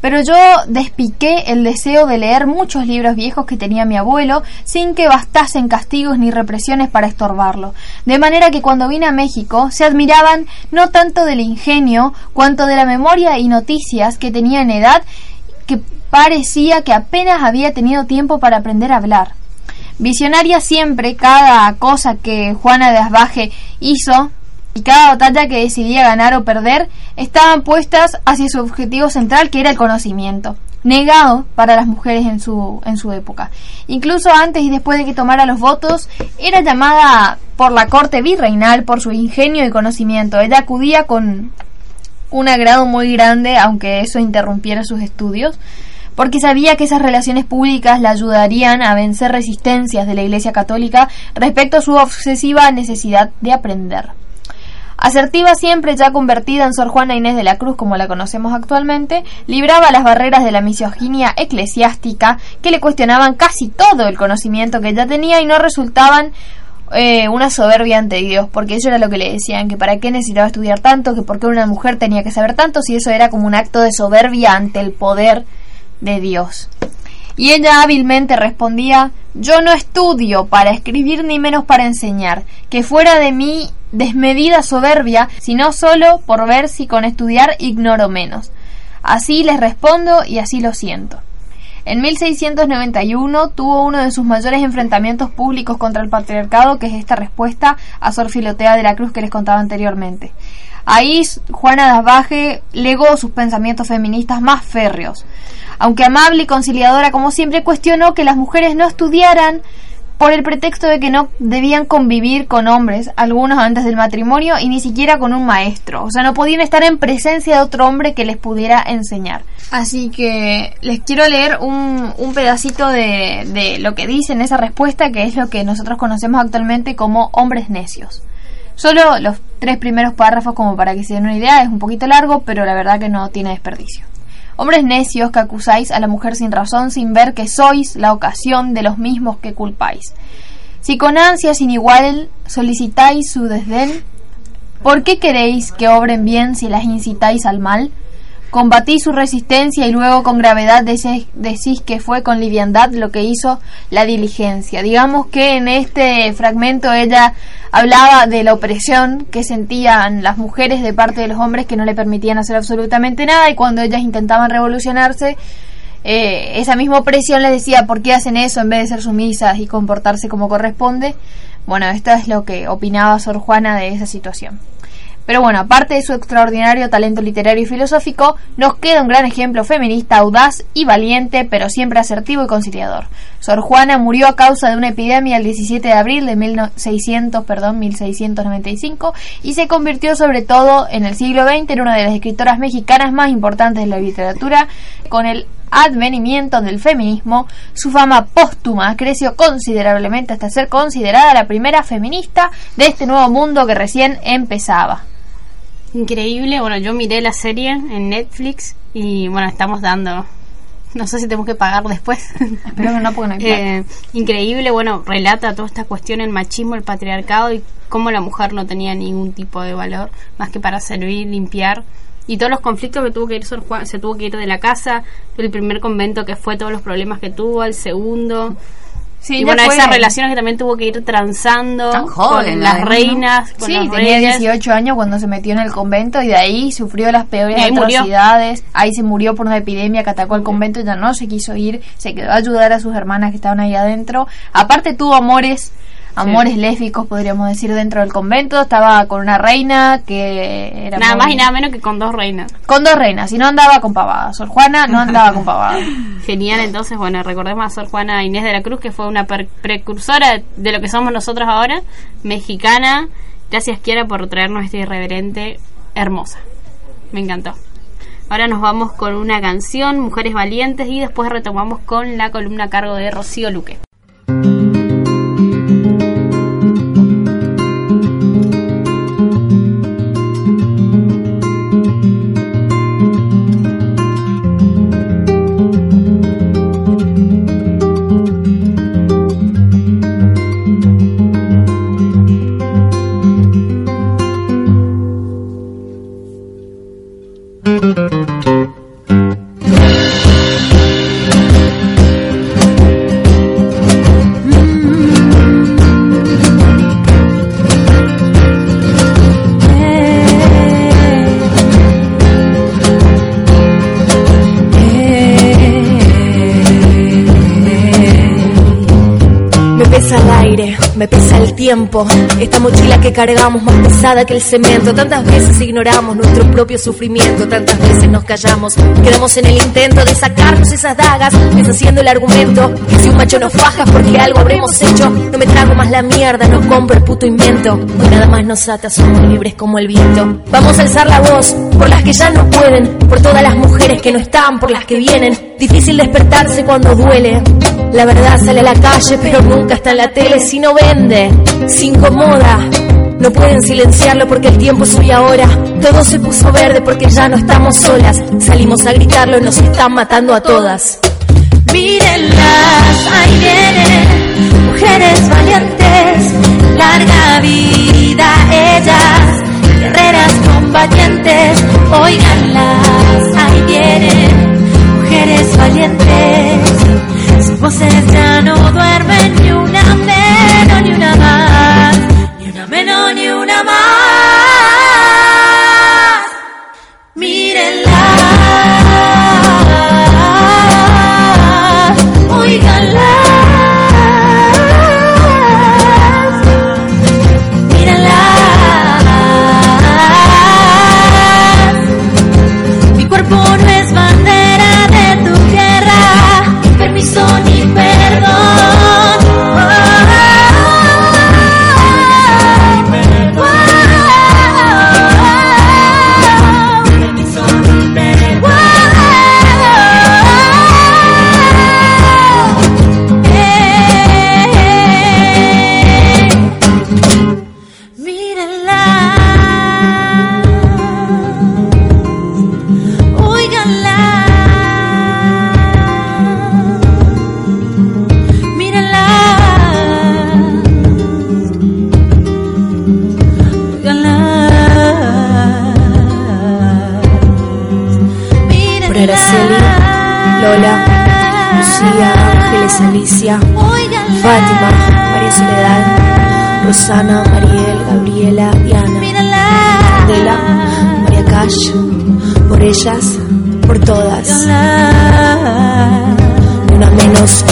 pero yo despiqué el deseo de leer muchos libros viejos que tenía mi abuelo sin que bastasen castigos ni represiones para estorbarlo. De manera que cuando vine a México se admiraban no tanto del ingenio cuanto de la memoria y noticias que tenía en edad que parecía que apenas había tenido tiempo para aprender a hablar. Visionaria siempre cada cosa que Juana de Asbaje hizo y cada batalla que decidía ganar o perder estaban puestas hacia su objetivo central que era el conocimiento, negado para las mujeres en su, en su época. Incluso antes y después de que tomara los votos, era llamada por la corte virreinal por su ingenio y conocimiento. Ella acudía con un agrado muy grande, aunque eso interrumpiera sus estudios, porque sabía que esas relaciones públicas la ayudarían a vencer resistencias de la Iglesia Católica respecto a su obsesiva necesidad de aprender. Asertiva siempre ya convertida en Sor Juana Inés de la Cruz como la conocemos actualmente, libraba las barreras de la misoginia eclesiástica que le cuestionaban casi todo el conocimiento que ella tenía y no resultaban eh, una soberbia ante Dios, porque eso era lo que le decían, que para qué necesitaba estudiar tanto, que por qué una mujer tenía que saber tanto, si eso era como un acto de soberbia ante el poder de Dios. Y ella hábilmente respondía Yo no estudio para escribir ni menos para enseñar, que fuera de mí desmedida soberbia, sino solo por ver si con estudiar ignoro menos. Así les respondo y así lo siento. En 1691 tuvo uno de sus mayores enfrentamientos públicos contra el patriarcado, que es esta respuesta a Sor Filotea de la Cruz que les contaba anteriormente. Ahí Juana de Asbaje legó sus pensamientos feministas más férreos. Aunque amable y conciliadora como siempre, cuestionó que las mujeres no estudiaran por el pretexto de que no debían convivir con hombres, algunos antes del matrimonio, y ni siquiera con un maestro. O sea, no podían estar en presencia de otro hombre que les pudiera enseñar. Así que les quiero leer un, un pedacito de, de lo que dice en esa respuesta, que es lo que nosotros conocemos actualmente como hombres necios. Solo los tres primeros párrafos como para que se den una idea, es un poquito largo, pero la verdad que no tiene desperdicio. Hombres necios que acusáis a la mujer sin razón, sin ver que sois la ocasión de los mismos que culpáis. Si con ansia sin igual solicitáis su desdén, ¿por qué queréis que obren bien si las incitáis al mal? Combatís su resistencia y luego con gravedad decís, decís que fue con liviandad lo que hizo la diligencia. Digamos que en este fragmento ella hablaba de la opresión que sentían las mujeres de parte de los hombres que no le permitían hacer absolutamente nada y cuando ellas intentaban revolucionarse, eh, esa misma opresión les decía por qué hacen eso en vez de ser sumisas y comportarse como corresponde. Bueno, esto es lo que opinaba Sor Juana de esa situación. Pero bueno, aparte de su extraordinario talento literario y filosófico, nos queda un gran ejemplo feminista audaz y valiente, pero siempre asertivo y conciliador. Sor Juana murió a causa de una epidemia el 17 de abril de 1600, perdón, 1695 y se convirtió sobre todo en el siglo XX en una de las escritoras mexicanas más importantes de la literatura, con el advenimiento del feminismo, su fama póstuma creció considerablemente hasta ser considerada la primera feminista de este nuevo mundo que recién empezaba. Increíble, bueno, yo miré la serie en Netflix y bueno, estamos dando, no sé si tenemos que pagar después. Espero que no, porque no hay. Eh, increíble, bueno, relata toda esta cuestión, el machismo, el patriarcado y cómo la mujer no tenía ningún tipo de valor más que para servir, limpiar y todos los conflictos que tuvo que ir Sor Juan, se tuvo que ir de la casa, el primer convento que fue todos los problemas que tuvo, el segundo. Sí, y bueno, fue- esas relaciones que también tuvo que ir transando Tan joven, con la las reinas, con Sí, tenía reyes. 18 años cuando se metió en el convento y de ahí sufrió las peores ahí murió. atrocidades. Ahí se murió por una epidemia que atacó el convento y ya no se quiso ir. Se quedó a ayudar a sus hermanas que estaban ahí adentro. Aparte tuvo amores, amores lésbicos podríamos decir dentro del convento. Estaba con una reina que era Nada muy- más y nada menos que con dos reinas. Con dos reinas, y no andaba con pavadas. Sor Juana no andaba con pavadas. Genial, entonces, bueno, recordemos a Sor Juana Inés de la Cruz, que fue una per- precursora de lo que somos nosotros ahora, mexicana. Gracias, Kiara, por traernos esta irreverente hermosa. Me encantó. Ahora nos vamos con una canción, Mujeres Valientes, y después retomamos con la columna a cargo de Rocío Luque. Esta mochila que cargamos más pesada que el cemento. Tantas veces ignoramos nuestro propio sufrimiento. Tantas veces nos callamos. Quedamos en el intento de sacarnos esas dagas. Deshaciendo el argumento que si un macho nos faja porque algo habremos hecho. No me trago más la mierda, no compro el puto invento. Hoy nada más nos ata, somos libres como el viento. Vamos a alzar la voz por las que ya no pueden. Por todas las mujeres que no están, por las que vienen. Difícil despertarse cuando duele. La verdad sale a la calle, pero nunca está en la tele. Si no vende, se incomoda. No pueden silenciarlo porque el tiempo es ahora. Todo se puso verde porque ya no estamos solas. Salimos a gritarlo y nos están matando a todas. Mírenlas, ahí vienen, mujeres valientes, larga vida ellas, guerreras combatientes, oiganlas, ahí vienen, mujeres valientes, sus voces ya no duermen Alicia, Fátima, María Soledad, Rosana, Mariel, Gabriela, Diana, Adela, María Cash, por ellas, por todas. Una menos,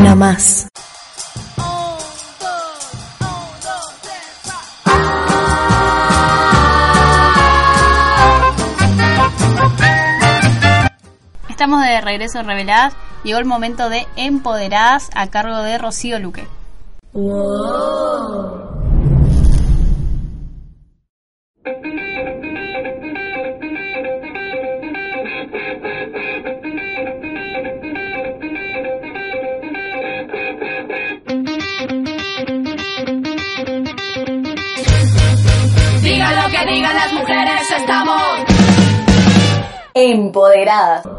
una más. Estamos de regreso en Reveladas. Llegó el momento de Empoderadas a cargo de Rocío Luque. Diga lo que digan las mujeres, estamos Empoderadas.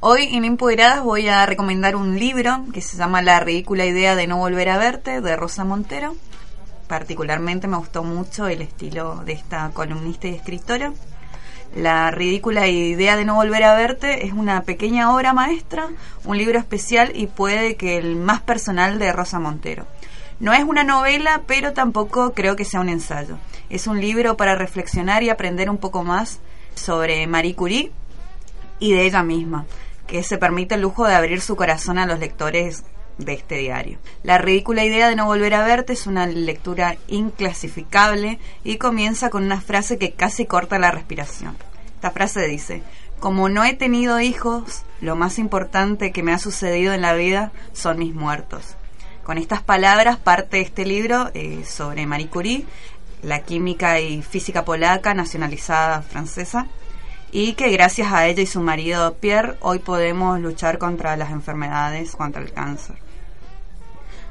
Hoy en Empoderadas voy a recomendar un libro que se llama La ridícula idea de no volver a verte de Rosa Montero. Particularmente me gustó mucho el estilo de esta columnista y escritora. La ridícula idea de no volver a verte es una pequeña obra maestra, un libro especial y puede que el más personal de Rosa Montero. No es una novela, pero tampoco creo que sea un ensayo. Es un libro para reflexionar y aprender un poco más sobre Marie Curie y de ella misma, que se permite el lujo de abrir su corazón a los lectores de este diario. La ridícula idea de no volver a verte es una lectura inclasificable y comienza con una frase que casi corta la respiración. Esta frase dice, como no he tenido hijos, lo más importante que me ha sucedido en la vida son mis muertos. Con estas palabras parte este libro eh, sobre Marie Curie, la química y física polaca nacionalizada francesa, y que gracias a ella y su marido Pierre hoy podemos luchar contra las enfermedades, contra el cáncer.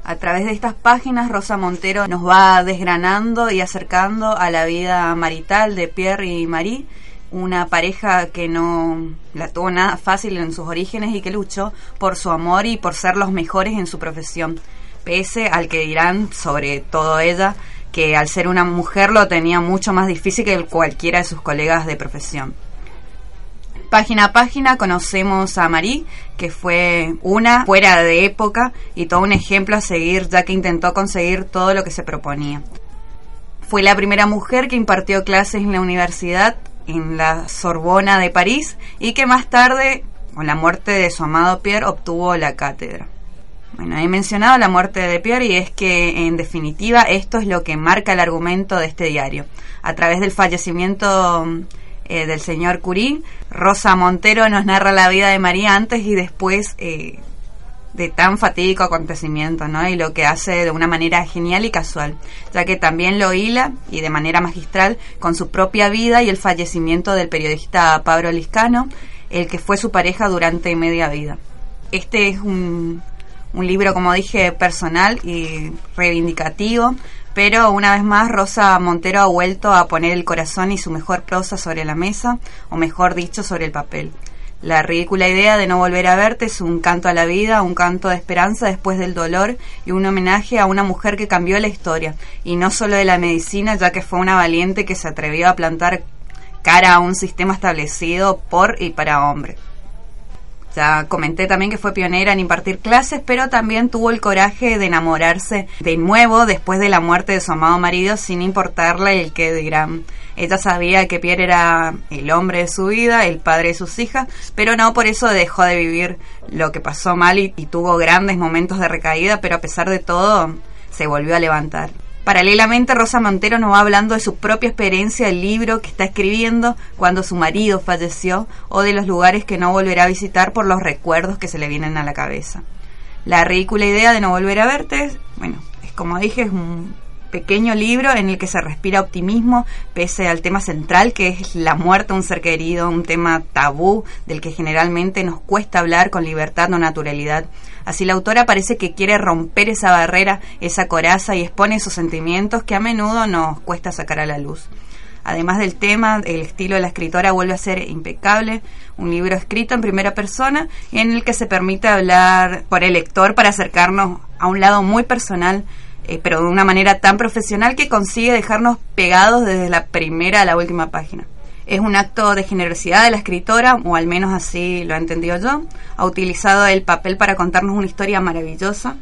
A través de estas páginas, Rosa Montero nos va desgranando y acercando a la vida marital de Pierre y Marie, una pareja que no la tuvo nada fácil en sus orígenes y que luchó por su amor y por ser los mejores en su profesión, pese al que dirán sobre todo ella que al ser una mujer lo tenía mucho más difícil que cualquiera de sus colegas de profesión. Página a página conocemos a Marie, que fue una fuera de época y todo un ejemplo a seguir, ya que intentó conseguir todo lo que se proponía. Fue la primera mujer que impartió clases en la universidad, en la Sorbona de París, y que más tarde, con la muerte de su amado Pierre, obtuvo la cátedra. Bueno, he mencionado la muerte de Pierre y es que, en definitiva, esto es lo que marca el argumento de este diario. A través del fallecimiento eh, del señor Curie, Rosa Montero nos narra la vida de María antes y después eh, de tan fatídico acontecimiento, ¿no? Y lo que hace de una manera genial y casual, ya que también lo hila y de manera magistral con su propia vida y el fallecimiento del periodista Pablo Liscano, el que fue su pareja durante media vida. Este es un, un libro, como dije, personal y reivindicativo, pero una vez más Rosa Montero ha vuelto a poner el corazón y su mejor prosa sobre la mesa, o mejor dicho, sobre el papel. La ridícula idea de no volver a verte es un canto a la vida, un canto de esperanza después del dolor y un homenaje a una mujer que cambió la historia, y no solo de la medicina, ya que fue una valiente que se atrevió a plantar cara a un sistema establecido por y para hombres. Ya comenté también que fue pionera en impartir clases, pero también tuvo el coraje de enamorarse de nuevo después de la muerte de su amado marido sin importarle el que dirán. Ella sabía que Pierre era el hombre de su vida, el padre de sus hijas, pero no por eso dejó de vivir lo que pasó mal y tuvo grandes momentos de recaída, pero a pesar de todo se volvió a levantar. Paralelamente, Rosa Montero nos va hablando de su propia experiencia, el libro que está escribiendo cuando su marido falleció o de los lugares que no volverá a visitar por los recuerdos que se le vienen a la cabeza. La ridícula idea de no volver a verte, bueno, es como dije, es un pequeño libro en el que se respira optimismo pese al tema central que es la muerte de un ser querido, un tema tabú del que generalmente nos cuesta hablar con libertad o naturalidad. Así la autora parece que quiere romper esa barrera, esa coraza y expone esos sentimientos que a menudo nos cuesta sacar a la luz. Además del tema, el estilo de la escritora vuelve a ser impecable, un libro escrito en primera persona en el que se permite hablar por el lector para acercarnos a un lado muy personal eh, pero de una manera tan profesional que consigue dejarnos pegados desde la primera a la última página. Es un acto de generosidad de la escritora, o al menos así lo he entendido yo. Ha utilizado el papel para contarnos una historia maravillosa,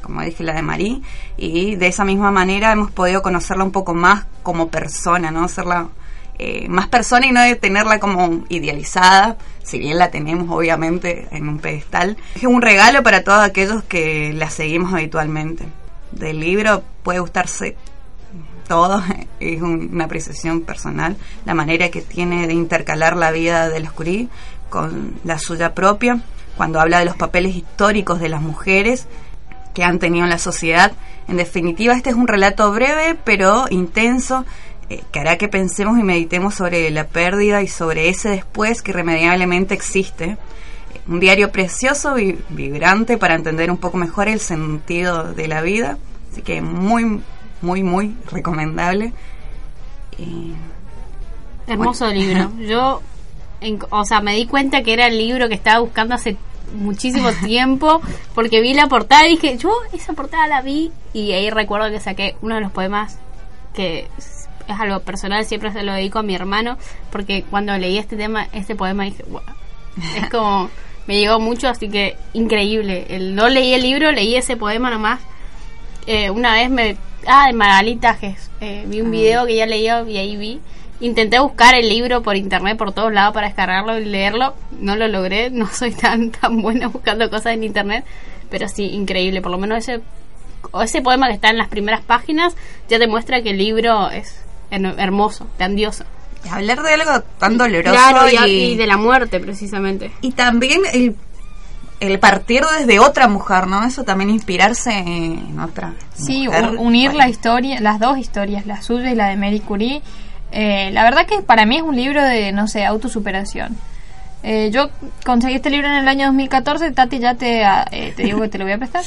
como dije, la de Marí, y de esa misma manera hemos podido conocerla un poco más como persona, ¿no? Hacerla eh, más persona y no de tenerla como idealizada, si bien la tenemos obviamente en un pedestal. Es un regalo para todos aquellos que la seguimos habitualmente. Del libro puede gustarse todo, es un- una apreciación personal, la manera que tiene de intercalar la vida de los Curie con la suya propia, cuando habla de los papeles históricos de las mujeres que han tenido en la sociedad. En definitiva, este es un relato breve pero intenso eh, que hará que pensemos y meditemos sobre la pérdida y sobre ese después que irremediablemente existe. Un diario precioso y vibrante para entender un poco mejor el sentido de la vida. Así que muy, muy, muy recomendable. Y Hermoso Bueno. libro. Yo, en- o sea, me di cuenta que era el libro que estaba buscando hace muchísimo tiempo porque vi la portada y dije, yo esa portada la vi y ahí recuerdo que saqué uno de los poemas que es algo personal, siempre se lo dedico a mi hermano porque cuando leí este tema, este poema dije, "Guau". es como me llegó mucho, así que increíble. El, no leí el libro, leí ese poema nomás. Eh, una vez me... Ah, de Magali Tajes. Eh, vi un video que ya leía y ahí vi. Intenté buscar el libro por internet, por todos lados, para descargarlo y leerlo. No lo logré. No soy tan, tan buena buscando cosas en internet. Pero sí, increíble. Por lo menos ese, ese poema que está en las primeras páginas ya te muestra que el libro es her- hermoso, grandioso. hablar de algo tan doloroso Claro, y, y, y de la muerte, precisamente. y también el, el partir desde otra mujer, ¿no? Eso también inspirarse en otra. Sí, mujer. unir Bueno, la historia, las dos historias, la suya y la de Marie Curie. Eh, la verdad que para mí es un libro de, no sé, autosuperación. Eh, yo conseguí este libro en el año 2014, Tati ya te, ah, eh, te digo que te lo voy a prestar.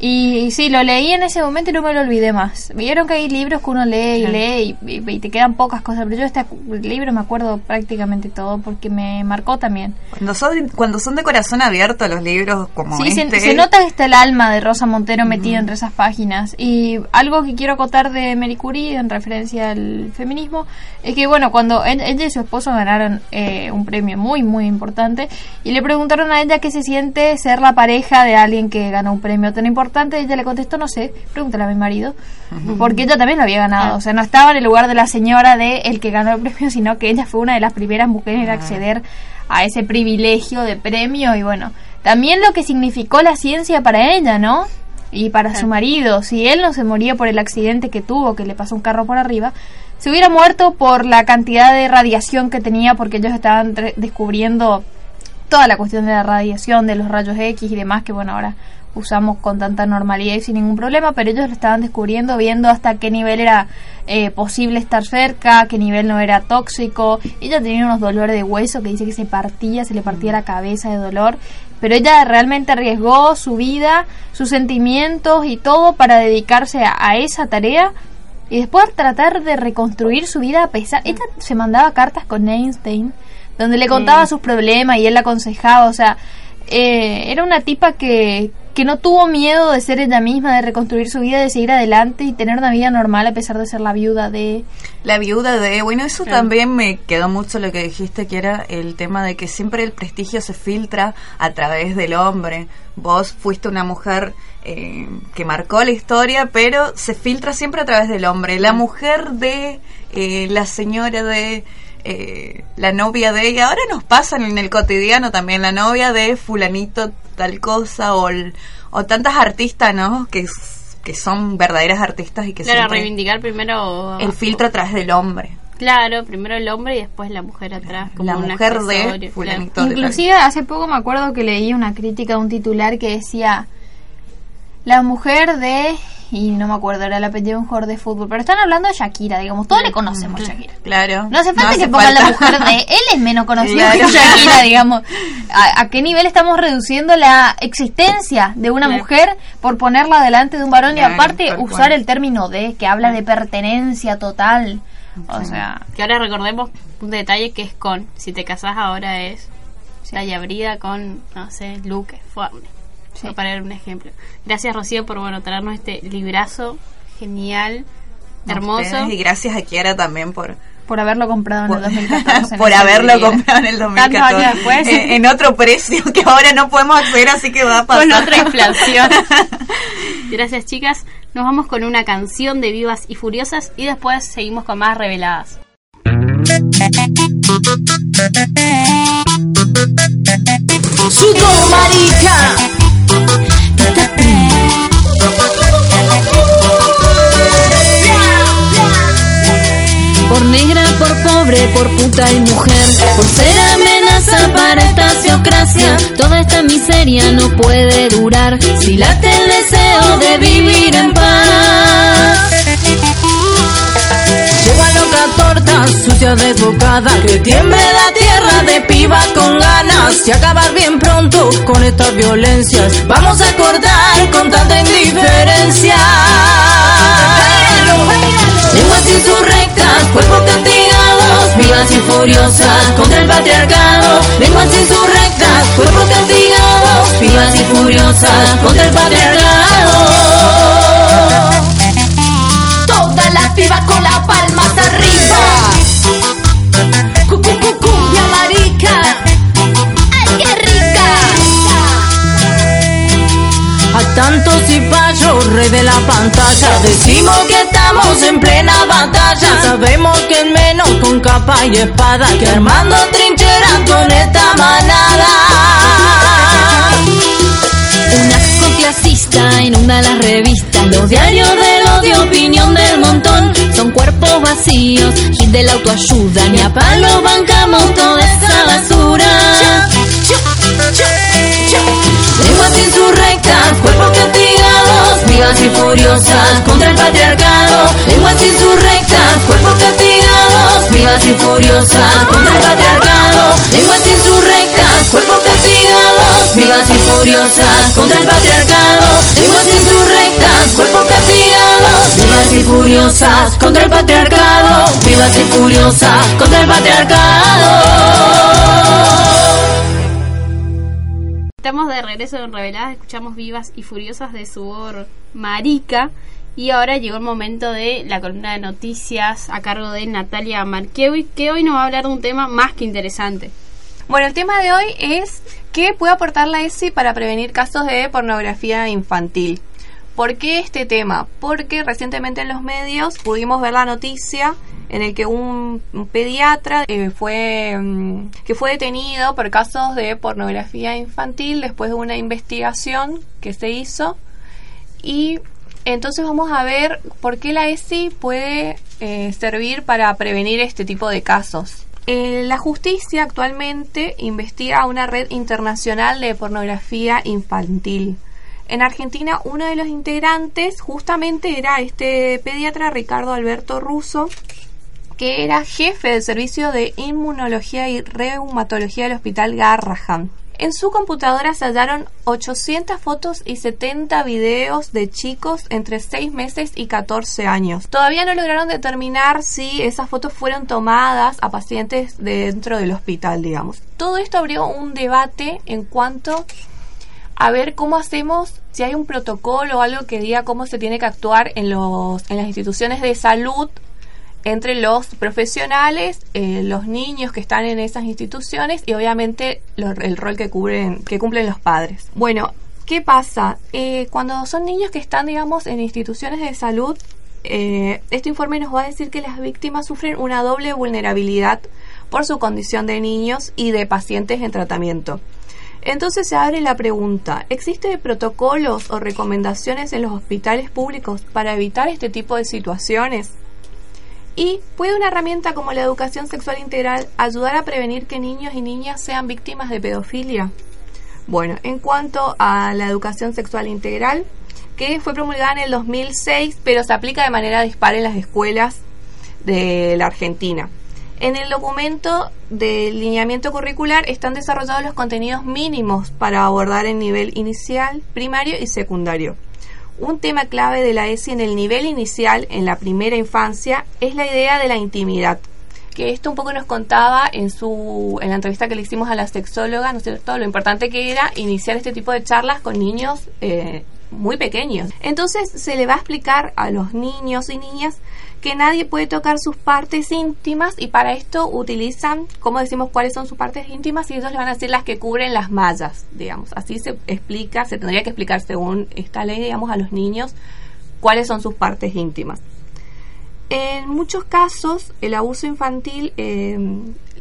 Y, y sí, lo leí en ese momento y no me lo olvidé más. Vieron que hay libros que uno lee y lee y, y- y te quedan pocas cosas, pero yo este libro me acuerdo prácticamente todo porque me marcó también. Cuando son, cuando son de corazón abierto los libros como Sí, se, este, se nota que está el alma de Rosa Montero metida entre esas páginas. Y algo que quiero acotar de Marie Curie en referencia al feminismo es que, bueno, cuando ella y su esposo ganaron eh, un premio muy, muy importante. Y le preguntaron a ella qué se siente ser la pareja de alguien que ganó un premio tan importante, ella le contestó, no sé, pregúntale a mi marido, porque ella también lo había ganado. O sea, no estaba en el lugar de la señora de el que ganó el premio, sino que ella fue una de las primeras mujeres en acceder a ese privilegio de premio. Y bueno, también lo que significó la ciencia para ella, ¿no? Y para su marido, si él no se moría por el accidente que tuvo, que le pasó un carro por arriba, se hubiera muerto por la cantidad de radiación que tenía porque ellos estaban descubriendo toda la cuestión de la radiación, de los rayos X y demás, que bueno, ahora usamos con tanta normalidad y sin ningún problema, pero ellos lo estaban descubriendo, viendo hasta qué nivel era eh, posible estar cerca, qué nivel no era tóxico. Ella tenía unos dolores de hueso que dice que se partía, se le partía la cabeza de dolor, pero ella realmente arriesgó su vida, sus sentimientos y todo para dedicarse a, a esa tarea y después tratar de reconstruir su vida a pesar... Ella se mandaba cartas con Einstein donde le contaba sus problemas y él la aconsejaba, o sea, eh, era una tipa que, que no tuvo miedo de ser ella misma, de reconstruir su vida, de seguir adelante y tener una vida normal a pesar de ser la viuda de... La viuda de, bueno, eso Claro. también me quedó mucho lo que dijiste, que era el tema de que siempre el prestigio se filtra a través del hombre. Vos fuiste una mujer eh, que marcó la historia, pero se filtra siempre a través del hombre. La mujer de, eh, la señora de, eh, la novia de, y ahora nos pasa en el cotidiano también, la novia de fulanito tal cosa, o, el- o tantas artistas, ¿no? Que, que son verdaderas artistas y que Claro, siempre reivindicar primero... el filtro a través del hombre. Claro, primero el hombre y después la mujer atrás. Como La un mujer de fulanito. claro. de tal. Inclusive hace poco me acuerdo que leí una crítica, un titular que decía la mujer de y no me acuerdo era apellido de un jugador de fútbol, pero están hablando de Shakira, digamos, todos le conocemos a Shakira. Claro. No hace falta hace que pongan la mujer de él es menos conocido Claro. que Shakira, digamos. ¿A, a qué nivel estamos reduciendo la existencia de una Claro. mujer por ponerla delante de un varón y aparte usar cual. el término de que habla de pertenencia total? O sea, Que ahora recordemos un detalle que es con, si te casás ahora es Talla Brida con, no sé, Luque, Forne. Sí. Para dar un ejemplo. Gracias Rocío por bueno traernos este librazo genial, A hermoso. ustedes Y gracias a Kiara también por, Por haberlo comprado en el 2014. por haberlo comprado en el Tantos 2014 años después. Eh, en otro precio que ahora no podemos acceder así que va a pasar Con otra inflación. Gracias, chicas. Nos vamos con una canción de Vivas y Furiosas y después seguimos con más reveladas. Sudo marica Por negra, por pobre, por puta y mujer. Por ser amenaza para esta teocracia Toda esta miseria no puede durar. Si late el deseo de vivir en paz. Lleva loca torta, sucia desbocada Que tiemble la de pibas con ganas. Y acabar bien pronto con estas violencias Vamos a cortar con tanta indiferencia Lenguas insurrectas, cuerpos castigados Vivas y furiosas contra el patriarcado. Lenguas insurrectas, cuerpos castigados Vivas y furiosas contra el patriarcado. Todas las pibas con las palmas arriba. A tantos cipayos, rey de la pantalla, decimos que estamos en plena batalla. Sabemos que en menos con capa y espada, que armando trincheras con esta manada. Clasista inunda las revistas, los diarios del odio, opinión del montón. Son cuerpos vacíos, hit de la autoayuda, ni a palo bancamos toda esa basura. Lenguas insurrectas, cuerpos castigados, vivas y furiosas contra el patriarcado. Lenguas insurrectas, cuerpos castigados, vivas y furiosas contra el patriarcado. Lenguas insurrectas, cuerpos vivas y furiosas contra el patriarcado. Lenguas insurrectas, cuerpos castigados, vivas y furiosas contra el patriarcado. Vivas y furiosas contra el patriarcado. Estamos de regreso en Reveladas, escuchamos Vivas y Furiosas de Subor Marica. Y ahora llegó el momento de la columna de noticias a cargo de Natalia Marquewi, que hoy nos va a hablar de un tema más que interesante. Bueno, el tema de hoy es qué puede aportar la ESI para prevenir casos de pornografía infantil. ¿Por qué este tema? Porque recientemente en los medios pudimos ver la noticia en el que un, pediatra eh, fue mm, que fue detenido por casos de pornografía infantil después de una investigación que se hizo y entonces vamos a ver por qué la ESI puede eh, servir para prevenir este tipo de casos. Eh, la justicia actualmente investiga una red internacional de pornografía infantil. En Argentina uno de los integrantes justamente era este pediatra Ricardo Alberto Russo, que era jefe del servicio de inmunología y reumatología del Hospital Garrahan. En su computadora se hallaron 800 fotos y 70 videos de chicos entre 6 meses y 14 años. Todavía no lograron determinar si esas fotos fueron tomadas a pacientes dentro del hospital, digamos. Todo esto abrió un debate en cuanto a ver cómo hacemos, si hay un protocolo o algo que diga cómo se tiene que actuar en, los, en las instituciones de salud entre los profesionales, eh, los niños que están en esas instituciones y obviamente el rol que, cubren, que cumplen los padres. Bueno, ¿qué pasa? Eh, cuando son niños que están, digamos, en instituciones de salud, eh, este informe nos va a decir que las víctimas sufren una doble vulnerabilidad por su condición de niños y de pacientes en tratamiento. Entonces se abre la pregunta, ¿existen protocolos o recomendaciones en los hospitales públicos para evitar este tipo de situaciones? ¿Y puede una herramienta como la educación sexual integral ayudar a prevenir que niños y niñas sean víctimas de pedofilia? Bueno, en cuanto a la educación sexual integral, que fue promulgada en el 2006, pero se aplica de manera dispar en las escuelas de la Argentina. En el documento de lineamiento curricular están desarrollados los contenidos mínimos para abordar el nivel inicial, primario y secundario. Un tema clave de la ESI en el nivel inicial, en la primera infancia, es la idea de la intimidad, que esto un poco nos contaba en su en la entrevista que le hicimos a la sexóloga, ¿no es cierto? Lo importante que era iniciar este tipo de charlas con niños eh, muy pequeños. Entonces se le va a explicar a los niños y niñas que nadie puede tocar sus partes íntimas y para esto utilizan, como decimos, cuáles son sus partes íntimas y ellos le van a decir las que cubren las mallas, digamos. Así se explica, se tendría que explicar según esta ley, digamos, a los niños cuáles son sus partes íntimas. En muchos casos, el abuso infantil, eh,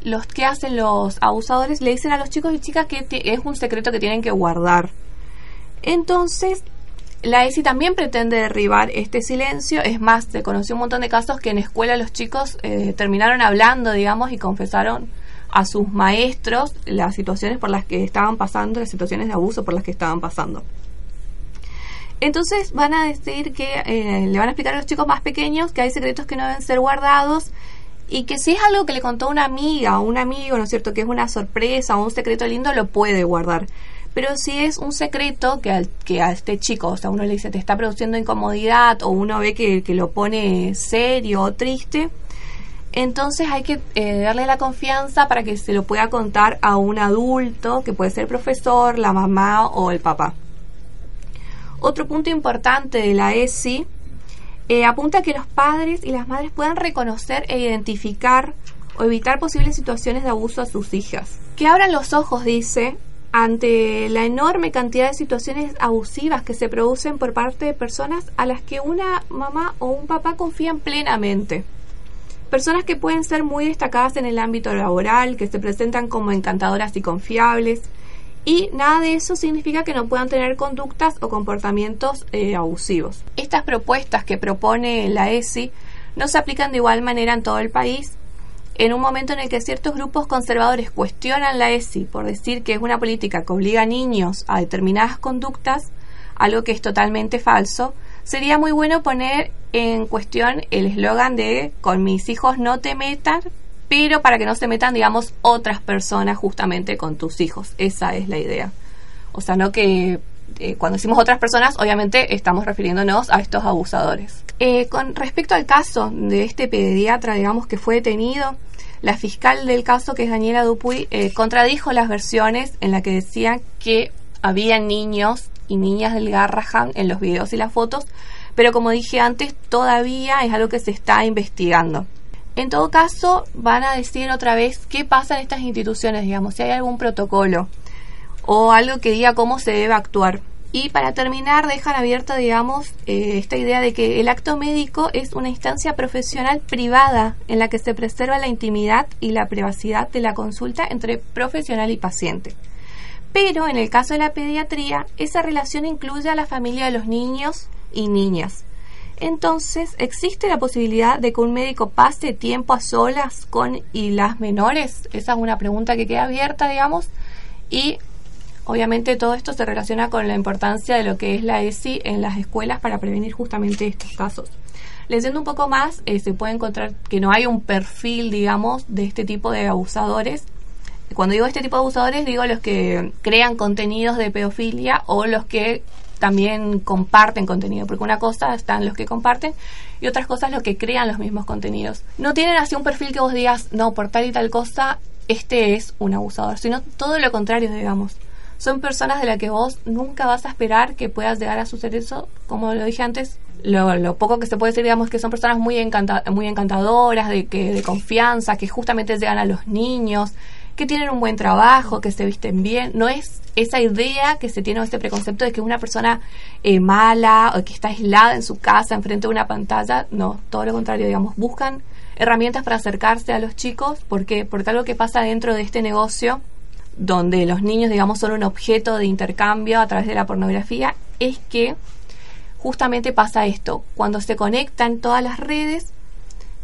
los que hacen los abusadores le dicen a los chicos y chicas que es un secreto que tienen que guardar. Entonces, la ESI también pretende derribar este silencio. Es más, se conoció un montón de casos que en escuela los chicos eh, terminaron hablando, digamos, y confesaron a sus maestros las situaciones por las que estaban pasando, las situaciones de abuso por las que estaban pasando. Entonces van a decir que eh, le van a explicar a los chicos más pequeños que hay secretos que no deben ser guardados y que si es algo que le contó una amiga o un amigo, ¿no es cierto?, que es una sorpresa o un secreto lindo, lo puede guardar. Pero si es un secreto que, que a este chico, o sea, uno le dice te está produciendo incomodidad o uno ve que, que lo pone serio o triste, entonces hay que eh, darle la confianza para que se lo pueda contar a un adulto, que puede ser el profesor, la mamá o el papá. Otro punto importante de la ESI eh, apunta a que los padres y las madres puedan reconocer e identificar o evitar posibles situaciones de abuso a sus hijas. Que abran los ojos, dice, ante la enorme cantidad de situaciones abusivas que se producen por parte de personas a las que una mamá o un papá confían plenamente. Personas que pueden ser muy destacadas en el ámbito laboral, que se presentan como encantadoras y confiables, y nada de eso significa que no puedan tener conductas o comportamientos eh, abusivos. Estas propuestas que propone la ESI no se aplican de igual manera en todo el país. En un momento en el que ciertos grupos conservadores cuestionan la ESI por decir que es una política que obliga a niños a determinadas conductas, algo que es totalmente falso, sería muy bueno poner en cuestión el eslogan de con mis hijos no te metan, pero para que no se metan, digamos, otras personas justamente con tus hijos. Esa es la idea. O sea, no que eh, cuando decimos otras personas, obviamente estamos refiriéndonos a estos abusadores. Eh, con respecto al caso de este pediatra, digamos, que fue detenido, la fiscal del caso, que es Daniela Dupuy, eh, contradijo las versiones en las que decían que había niños y niñas del Garrahan en los videos y las fotos, pero como dije antes, todavía es algo que se está investigando. En todo caso, van a decir otra vez qué pasa en estas instituciones, digamos, si hay algún protocolo o algo que diga cómo se debe actuar. Y para terminar, dejan abierta, digamos, eh, esta idea de que el acto médico es una instancia profesional privada en la que se preserva la intimidad y la privacidad de la consulta entre profesional y paciente. Pero en el caso de la pediatría, esa relación incluye a la familia de los niños y niñas, entonces, ¿existe la posibilidad de que un médico pase tiempo a solas con y las menores? Esa es una pregunta que queda abierta, digamos. Y obviamente todo esto se relaciona con la importancia de lo que es la ESI en las escuelas para prevenir justamente estos casos. Leyendo un poco más, eh, se puede encontrar que no hay un perfil, digamos, de este tipo de abusadores. Cuando digo este tipo de abusadores, digo los que crean contenidos de pedofilia o los que también comparten contenido, porque una cosa están los que comparten y otras cosas los que crean los mismos contenidos. No tienen así un perfil que vos digas, no, por tal y tal cosa, este es un abusador, sino todo lo contrario, digamos. Son personas de las que vos nunca vas a esperar que puedas llegar a suceder eso, como lo dije antes, lo, poco que se puede decir, digamos, que son personas muy, encanta muy encantadoras, de, que, de confianza, que justamente llegan a los niños, que tienen un buen trabajo, que se visten bien. No es esa idea que se tiene, este preconcepto de que es una persona eh, mala o que está aislada en su casa enfrente de una pantalla. No, todo lo contrario, digamos, buscan herramientas para acercarse a los chicos. porque Porque algo que pasa dentro de este negocio, donde los niños, digamos, son un objeto de intercambio a través de la pornografía, es que justamente pasa esto. Cuando se conectan todas las redes,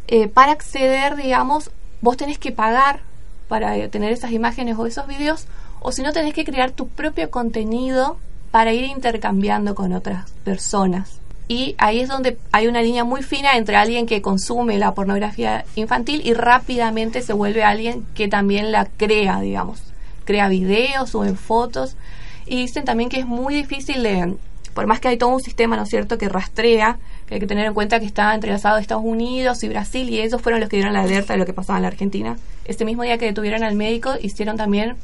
eh, para acceder, digamos, vos tenés que pagar para tener esas imágenes o esos videos, o si no tenés que crear tu propio contenido para ir intercambiando con otras personas. Y ahí es donde hay una línea muy fina entre alguien que consume la pornografía infantil y rápidamente se vuelve alguien que también la crea, digamos. Crea videos, sube fotos. Y dicen también que es muy difícil de, por más que hay todo un sistema, ¿no es cierto?, que rastrea, que hay que tener en cuenta que está entrelazado Estados Unidos y Brasil, y ellos fueron los que dieron la alerta de lo que pasaba en la Argentina. Este mismo día que detuvieron al médico, hicieron también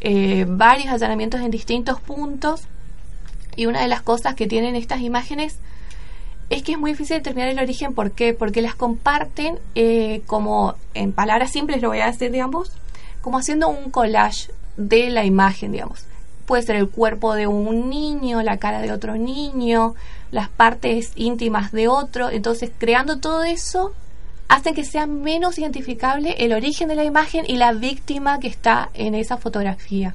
eh, varios allanamientos en distintos puntos, y una de las cosas que tienen estas imágenes es que es muy difícil determinar el origen. ¿Por qué? Porque las comparten eh, como, en palabras simples lo voy a decir, digamos, como haciendo un collage de la imagen, digamos. Puede ser el cuerpo de un niño, la cara de otro niño, las partes íntimas de otro. Entonces, creando todo eso, hacen que sea menos identificable el origen de la imagen y la víctima que está en esa fotografía.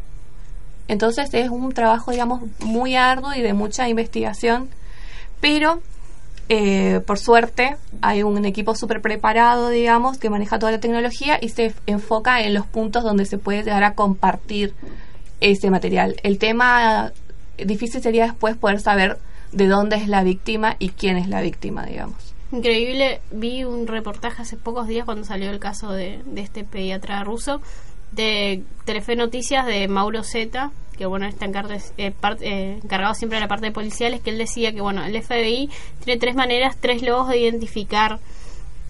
Entonces es un trabajo, digamos, muy arduo y de mucha investigación, pero eh, por suerte hay un equipo súper preparado, digamos, que maneja toda la tecnología y se enfoca en los puntos donde se puede llegar a compartir ese material. El tema difícil sería después poder saber de dónde es la víctima y quién es la víctima, digamos. Increíble, vi un reportaje hace pocos días cuando salió el caso de, de este pediatra ruso de Telefe Noticias de Mauro Zeta, que bueno, está eh, eh, encargado siempre de la parte de policiales, que él decía que bueno, el FBI tiene tres maneras, tres logos de identificar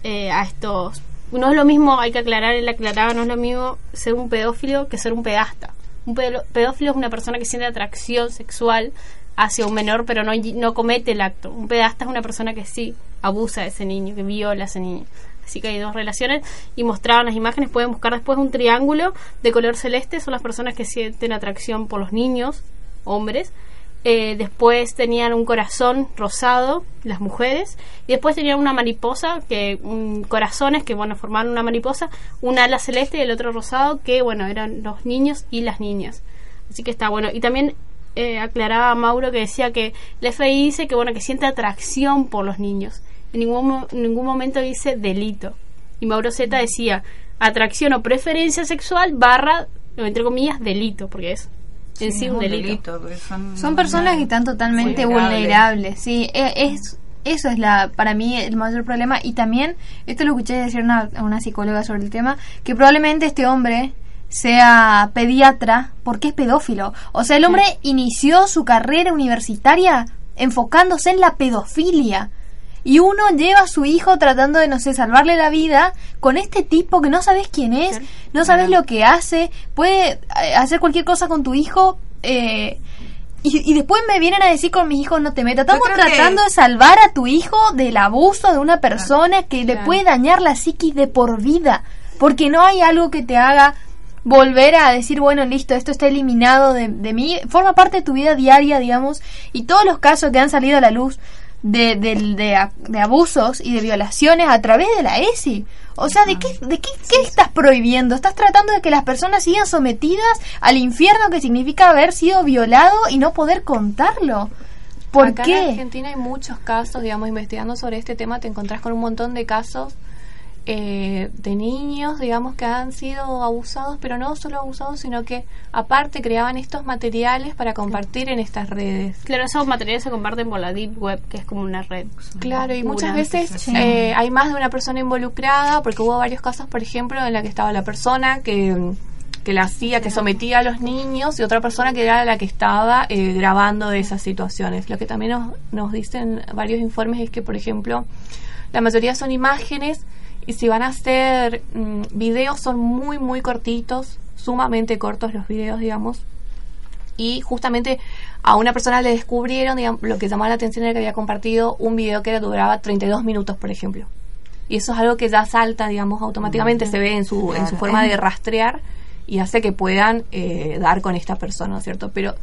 eh, a estos. No es lo mismo, hay que aclarar, él aclaraba, no es lo mismo ser un pedófilo que ser un pedasta. Un pedófilo es una persona que siente atracción sexual hacia un menor, pero no, no comete el acto. Un pedasta es una persona que sí abusa de ese niño, que viola a ese niño. Así que hay dos relaciones y mostraban las imágenes. Pueden buscar después un triángulo de color celeste. Son las personas que sienten atracción por los niños, hombres. Eh, después tenían un corazón rosado, las mujeres. Y después tenían una mariposa, que corazones que, bueno, formaban una mariposa. Un ala celeste y el otro rosado, que, bueno, eran los niños y las niñas. Así que está bueno. Y también eh, aclaraba Mauro que decía que el FBI dice que bueno que siente atracción por los niños. En ningún, ningún momento dice delito. Y Mauro Zeta decía atracción o preferencia sexual barra, entre comillas, delito, porque es en sí, un delito. son, personas que están totalmente vulnerables. Sí, e, es, eso es la para mí el mayor problema. Y también, esto lo escuché decir una, a una psicóloga sobre el tema, que probablemente este hombre sea pediatra porque es pedófilo. O sea, el hombre inició su carrera universitaria enfocándose en la pedofilia. Y uno lleva a su hijo tratando de, no sé, salvarle la vida con este tipo que no sabes quién es, no sabes lo que hace, puede eh, hacer cualquier cosa con tu hijo. Eh, y, después me vienen a decir con mis hijos no te metas. Estamos tratando de salvar a tu hijo del abuso de una persona que le puede dañar la psiquis de por vida. Porque no hay algo que te haga volver a decir, bueno, listo, esto está eliminado de, de mí, forma parte de tu vida diaria, digamos, y todos los casos que han salido a la luz de, de, de, abusos y de violaciones a través de la ESI. O sea, ¿de qué, de qué, qué, estás prohibiendo? Estás tratando de que las personas sigan sometidas al infierno que significa haber sido violado y no poder contarlo. ¿Por qué? En Argentina hay muchos casos, digamos, investigando sobre este tema, te encontrás con un montón de casos eh, de niños, digamos, que han sido abusados, pero no solo abusados, sino que aparte creaban estos materiales para compartir en estas redes. Claro, esos materiales se comparten por la Deep Web, que es como una red. Claro, y muchas veces eh, hay más de una persona involucrada, porque hubo varios casos, por ejemplo, en la que estaba la persona que que la hacía, que sometía a los niños y otra persona que era la que estaba eh, grabando esas situaciones. Lo que también nos, nos dicen varios informes es que, por ejemplo, la mayoría son imágenes y si van a hacer mm, videos son muy, muy cortitos, sumamente cortos los videos, digamos. Y justamente a una persona le descubrieron, digamos, lo que llamó la atención era que había compartido un video que duraba 32 minutos, por ejemplo. Y eso es algo que ya salta, digamos, automáticamente, se ve en su, en su forma de rastrear y hace que puedan eh, dar con esta persona, ¿no es cierto? Pero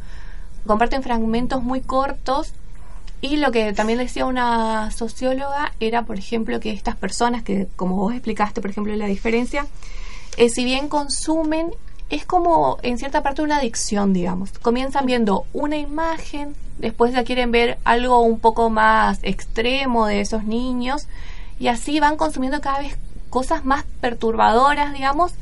comparten fragmentos muy cortos y lo que también decía una socióloga era, por ejemplo, que estas personas, que como vos explicaste, por ejemplo, la diferencia, eh, si bien consumen, es como en cierta parte una adicción, digamos. Comienzan viendo una imagen, después ya quieren ver algo un poco más extremo de esos niños, y así van consumiendo cada vez cosas más perturbadoras, digamos,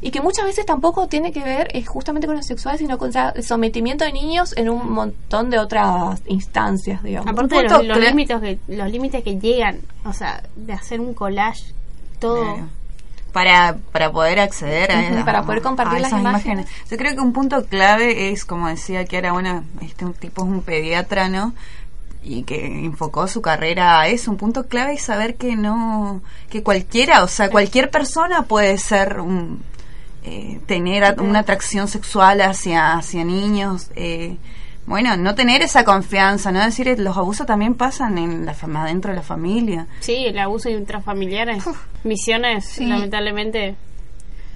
y que muchas veces tampoco tiene que ver es justamente con lo sexual, sino con el sometimiento de niños en un montón de otras instancias, digamos. Aparte de los, límites que, los límites que llegan, o sea, de hacer un collage, todo... para, para poder acceder a, para poder compartir a las esas imágenes. Yo creo que un punto clave es, como decía que era bueno, este un tipo es un pediatra, ¿no? y que enfocó su carrera a eso. Un punto clave es saber que no, que cualquiera, o sea, cualquier persona puede ser un, eh, tener a- una atracción sexual hacia, hacia niños. Eh, bueno, no tener esa confianza, no decir eh, los abusos también pasan en la fama dentro de la familia. Sí, el abuso intrafamiliar es misiones, Sí. lamentablemente.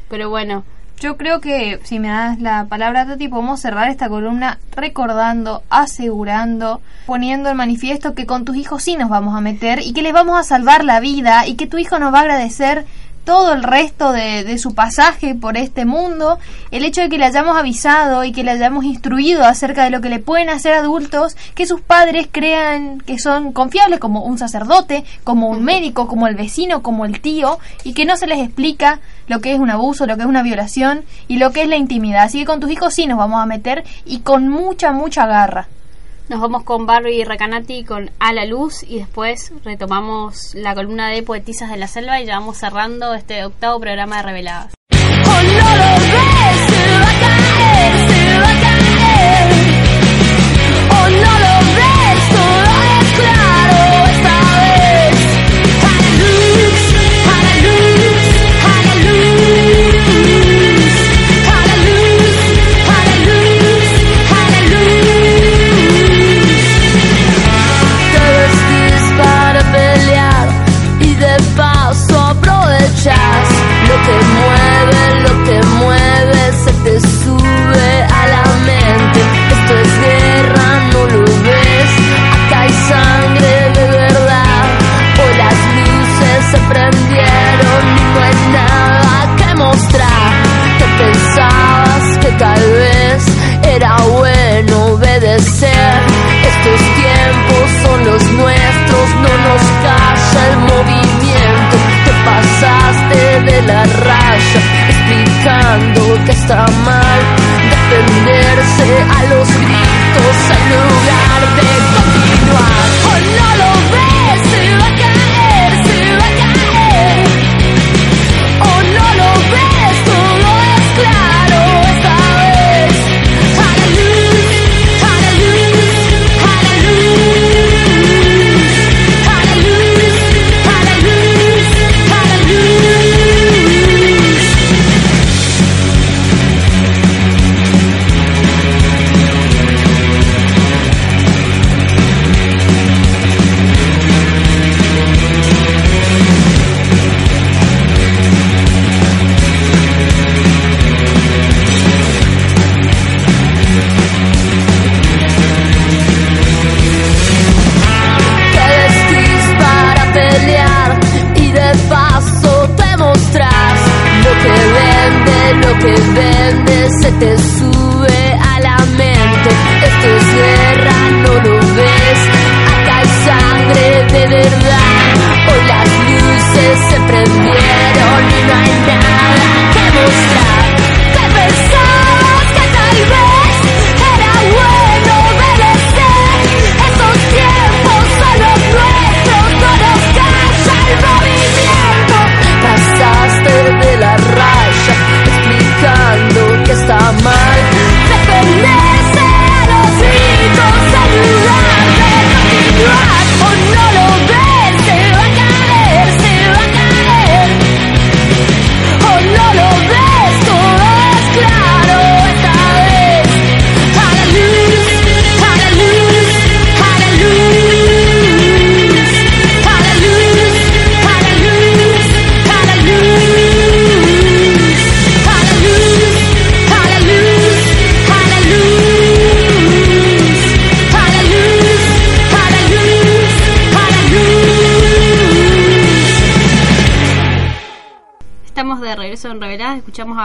Pero bueno, Yo creo que, si me das la palabra, Tati, podemos cerrar esta columna recordando, asegurando, poniendo en manifiesto que con tus hijos sí nos vamos a meter y que les vamos a salvar la vida y que tu hijo nos va a agradecer todo el resto de, su pasaje por este mundo, el hecho de que le hayamos avisado y que le hayamos instruido acerca de lo que le pueden hacer adultos, que sus padres crean que son confiables como un sacerdote, como un médico, como el vecino, como el tío, y que no se les explica lo que es un abuso, lo que es una violación y lo que es la intimidad. Así que con tus hijos sí nos vamos a meter y con mucha, mucha garra. Nos vamos con Barbie Recanati con A la Luz y después retomamos la columna de Poetisas de la Selva y ya vamos cerrando este octavo programa de Reveladas. Son los nuestros, no nos calla el movimiento. Te pasaste de la raya explicando que está mal defenderse a los gritos en lugar de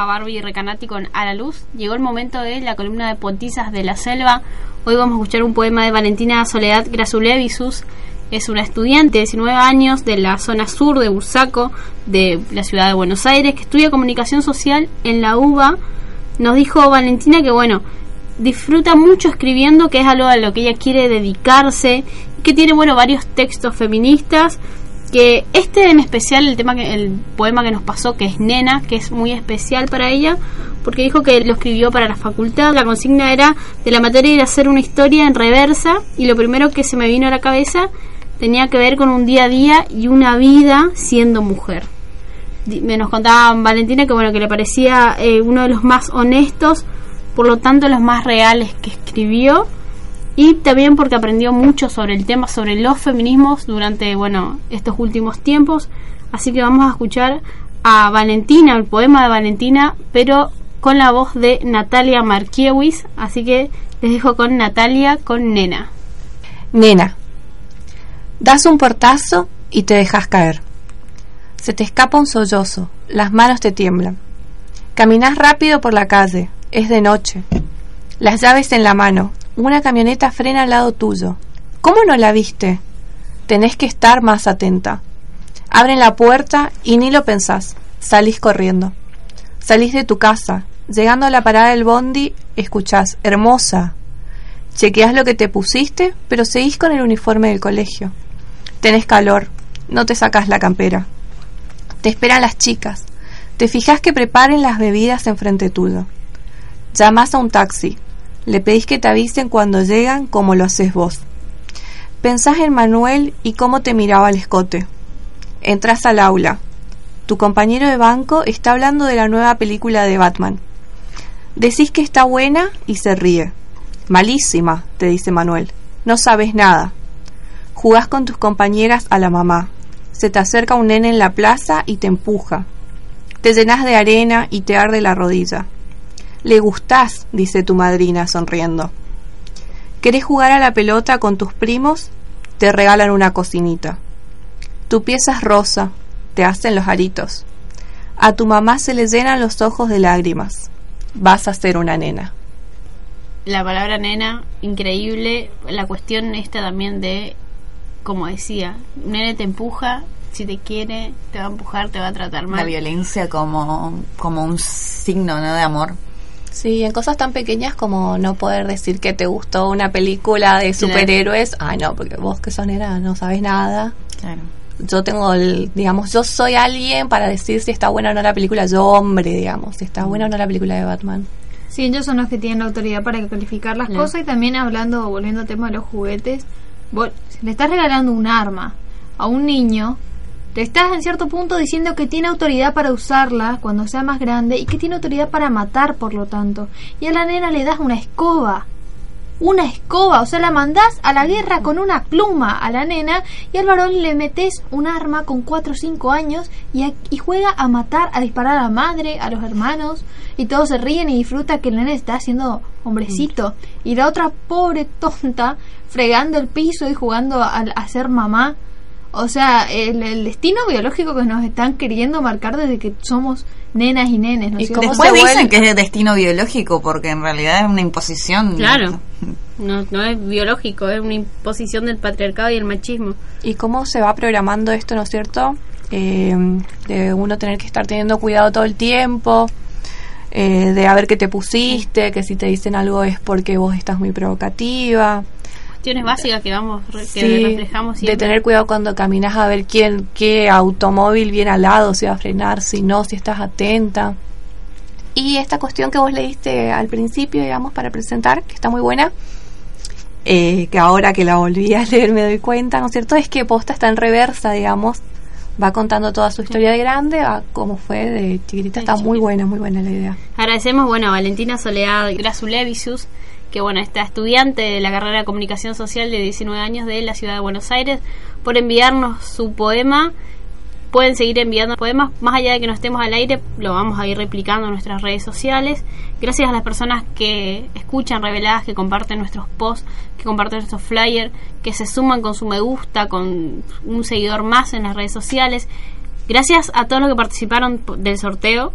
Barbie Recanati con A la Luz. Llegó el momento de la columna de Poetizas de la Selva. Hoy vamos a escuchar un poema de Valentina Soledad Grasulevisus. Es una estudiante de 19 años de la zona sur de Bursaco, de la ciudad de Buenos Aires, que estudia comunicación social en la UBA. Nos dijo Valentina que, bueno, disfruta mucho escribiendo, que es algo a lo que ella quiere dedicarse, que tiene, bueno, varios textos feministas que este en especial, el tema que el poema que nos pasó, que es Nena, que es muy especial para ella, porque dijo que lo escribió para la facultad. La consigna era de la materia ir a hacer una historia en reversa y lo primero que se me vino a la cabeza tenía que ver con un día a día y una vida siendo mujer. Me nos contaba Valentina que bueno que le parecía eh, uno de los más honestos, por lo tanto los más reales que escribió y también porque aprendió mucho sobre el tema, sobre los feminismos durante, bueno, estos últimos tiempos. Así que vamos a escuchar a Valentina, el poema de Valentina, pero con la voz de Natalia Markiewicz. Así que les dejo con Natalia, con Nena. Nena, das un portazo y te dejas caer. Se te escapa un sollozo, las manos te tiemblan. Caminas rápido por la calle, es de noche. Las llaves en la mano, una camioneta frena al lado tuyo. ¿Cómo no la viste? Tenés que estar más atenta. Abren la puerta y ni lo pensás, salís corriendo. Salís de tu casa, llegando a la parada del bondi, escuchás, hermosa, Chequeás lo que te pusiste, pero seguís con el uniforme del colegio. Tenés calor, no te sacas la campera. Te esperan las chicas. Te fijas que preparen las bebidas enfrente tuyo. Llamás a un taxi. Le pedís que te avisen cuando llegan como lo haces vos. Pensás en Manuel y cómo te miraba el escote. Entras al aula. Tu compañero de banco está hablando de la nueva película de Batman. Decís que está buena y se ríe. Malísima, te dice Manuel. No sabes nada. Jugás con tus compañeras a la mamá. Se te acerca un nene en la plaza y te empuja. Te llenas de arena y te arde la rodilla. Le gustás, dice tu madrina sonriendo. ¿Querés jugar a la pelota con tus primos? Te regalan una cocinita. Tu pieza es rosa, te hacen los aritos. A tu mamá se le llenan los ojos de lágrimas. Vas a ser una nena. La palabra nena, increíble. La cuestión esta también de, como decía, un nene te empuja, si te quiere, te va a empujar, te va a tratar mal. La violencia como, como un signo ¿no? de amor. Sí, en cosas tan pequeñas como no poder decir que te gustó una película de superhéroes. Ay, no, porque vos que son era no sabes nada. Claro. Yo tengo el, digamos, yo soy alguien para decir si está buena o no la película. Yo, hombre, digamos, si está buena o no la película de Batman. Sí, ellos son los que tienen la autoridad para calificar las cosas y también hablando, volviendo al tema de los juguetes, vos, si le estás regalando un arma a un niño, le estás en cierto punto diciendo que tiene autoridad para usarla cuando sea más grande y que tiene autoridad para matar, por lo tanto. Y a la nena le das una escoba. Una escoba, o sea, la mandás a la guerra con una pluma a la nena y al varón le metes un arma con 4 o 5 años y, a- y juega a matar, a disparar a la madre, a los hermanos y todos se ríen y disfruta que el nene está haciendo hombrecito y la otra pobre tonta fregando el piso y jugando a, a ser mamá. O sea, el, el destino biológico que nos están queriendo marcar desde que somos nenas y nenes, ¿no es cierto? Después dicen que es de destino biológico porque en realidad es una imposición. Claro. No, no es biológico, es una imposición del patriarcado y el machismo. ¿Y cómo se va programando esto, no es cierto? Eh, de uno tener que estar teniendo cuidado todo el tiempo, eh, de a ver qué te pusiste, que si te dicen algo es porque vos estás muy provocativa. Cuestiones básicas que vamos, que Sí, reflejamos de tener cuidado cuando caminas a ver quién, qué automóvil viene al lado, si va a frenar, si no, si estás atenta. Y esta cuestión que vos leíste al principio, digamos, para presentar, que está muy buena, eh, que ahora que la volví a leer me doy cuenta, ¿no es cierto? Es que Posta está en reversa, digamos, va contando toda su historia de grande, a cómo fue de chiquitita, está muy buena, muy buena la idea. Agradecemos, bueno, a Valentina Soledad Grasulevicius, que bueno, está estudiante de la carrera de Comunicación Social de 19 años de la ciudad de Buenos Aires, por enviarnos su poema. Pueden seguir enviando poemas, más allá de que no estemos al aire, lo vamos a ir replicando en nuestras redes sociales. Gracias a las personas que escuchan reveladas, que comparten nuestros posts, que comparten nuestros flyers, que se suman con su me gusta, con un seguidor más en las redes sociales. Gracias a todos los que participaron del sorteo,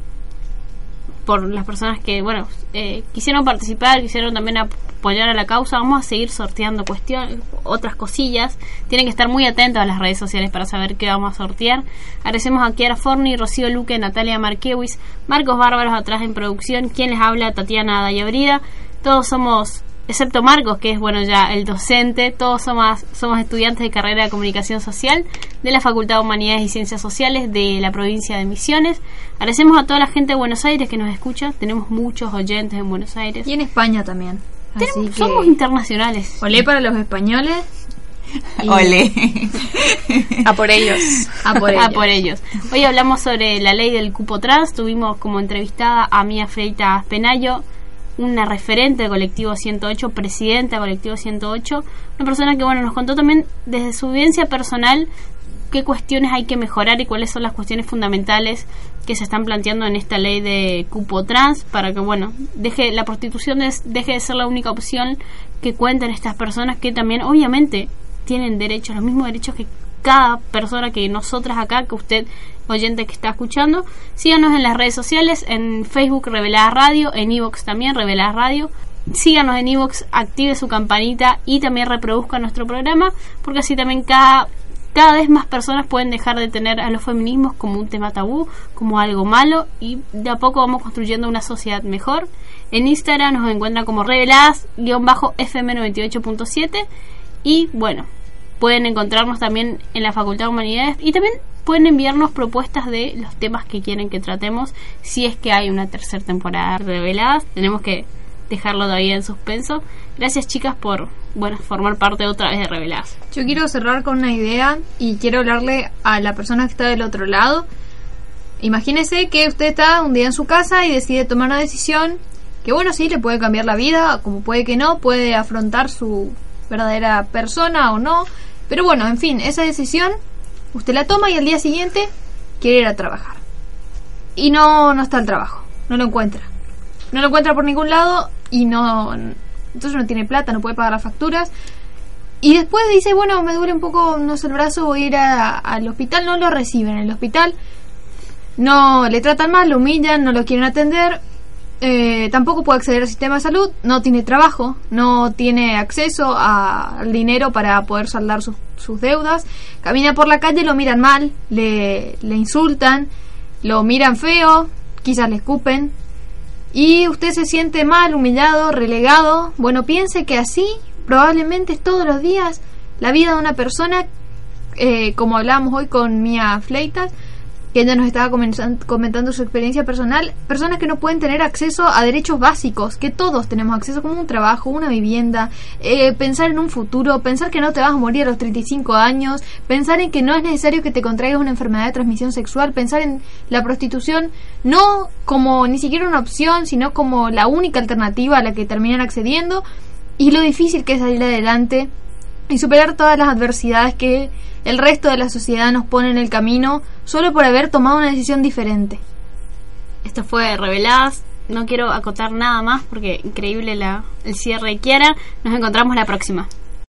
por las personas que, bueno, eh, quisieron participar, quisieron también apoyar a la causa. Vamos a seguir sorteando cuestiones, otras cosillas. Tienen que estar muy atentos a las redes sociales para saber qué vamos a sortear. Agradecemos a Kiara Forni, Rocío Luque, Natalia Marquewis, Marcos Bárbaros atrás en producción, quien les habla, Tatiana Dayabrida. Todos somos excepto Marcos, que es bueno ya el docente, todos somos, somos estudiantes de carrera de comunicación social de la Facultad de Humanidades y Ciencias Sociales de la provincia de Misiones. Agradecemos a toda la gente de Buenos Aires que nos escucha, tenemos muchos oyentes en Buenos Aires. Y en España también. Así Tenemos- que- Somos internacionales. Olé para los españoles. y- Ole. A por ellos. A por ellos. por ellos. Hoy hablamos sobre la ley del cupo trans. Tuvimos como entrevistada a Mía Freitas Penayo, una referente del colectivo 108, presidenta del colectivo 108, una persona que bueno nos contó también desde su vivencia personal qué cuestiones hay que mejorar y cuáles son las cuestiones fundamentales que se están planteando en esta ley de cupo trans para que bueno deje la prostitución des- deje de ser la única opción que cuentan estas personas que también obviamente tienen derechos los mismos derechos que cada persona que nosotras acá que usted oyente que está escuchando síganos en las redes sociales en Facebook Revelada Radio en Evox también Revelada Radio síganos en Evox, active su campanita y también reproduzca nuestro programa, porque así también cada, cada vez más personas pueden dejar de tener a los feminismos como un tema tabú, como algo malo, y de a poco vamos construyendo una sociedad mejor. En Instagram nos encuentran como reveladas-fm98.7 y bueno, pueden encontrarnos también en la Facultad de Humanidades y también pueden enviarnos propuestas de los temas que quieren que tratemos si es que hay una tercera temporada de reveladas. Tenemos que dejarlo todavía en suspenso. Gracias chicas por bueno formar parte otra vez de reveladas. Yo quiero cerrar con una idea y quiero hablarle a la persona que está del otro lado. Imagínese que usted está un día en su casa y decide tomar una decisión que bueno, sí, le puede cambiar la vida, como puede que no, puede afrontar su verdadera persona o no. Pero bueno, en fin, esa decisión usted la toma y al día siguiente quiere ir a trabajar. Y no, no está el trabajo, no lo encuentra. No lo encuentra por ningún lado y no... Entonces no tiene plata, no puede pagar las facturas. Y después dice, bueno, me duele un poco, no sé, el brazo, voy a ir al hospital. No lo reciben en el hospital. No le tratan mal, lo humillan, no lo quieren atender. Eh, tampoco puede acceder al sistema de salud. No tiene trabajo, no tiene acceso al dinero para poder saldar sus, deudas. Camina por la calle, lo miran mal, le, le insultan, lo miran feo, quizás le escupen. Y usted se siente mal, humillado, relegado. Bueno, piense que así probablemente es todos los días la vida de una persona, eh, como hablábamos hoy con Mía Fleitas, que ella nos estaba comentando su experiencia personal, personas que no pueden tener acceso a derechos básicos, que todos tenemos acceso, como un trabajo, una vivienda, eh, pensar en un futuro, pensar que no te vas a morir a los 35 años, pensar en que no es necesario que te contraigas una enfermedad de transmisión sexual, pensar en la prostitución no como ni siquiera una opción, sino como la única alternativa a la que terminan accediendo, y lo difícil que es salir adelante y superar todas las adversidades que el resto de la sociedad nos pone en el camino solo por haber tomado una decisión diferente. Esto fue reveladas. No quiero acotar nada más porque increíble la, el cierre de Kiara. Nos encontramos la próxima.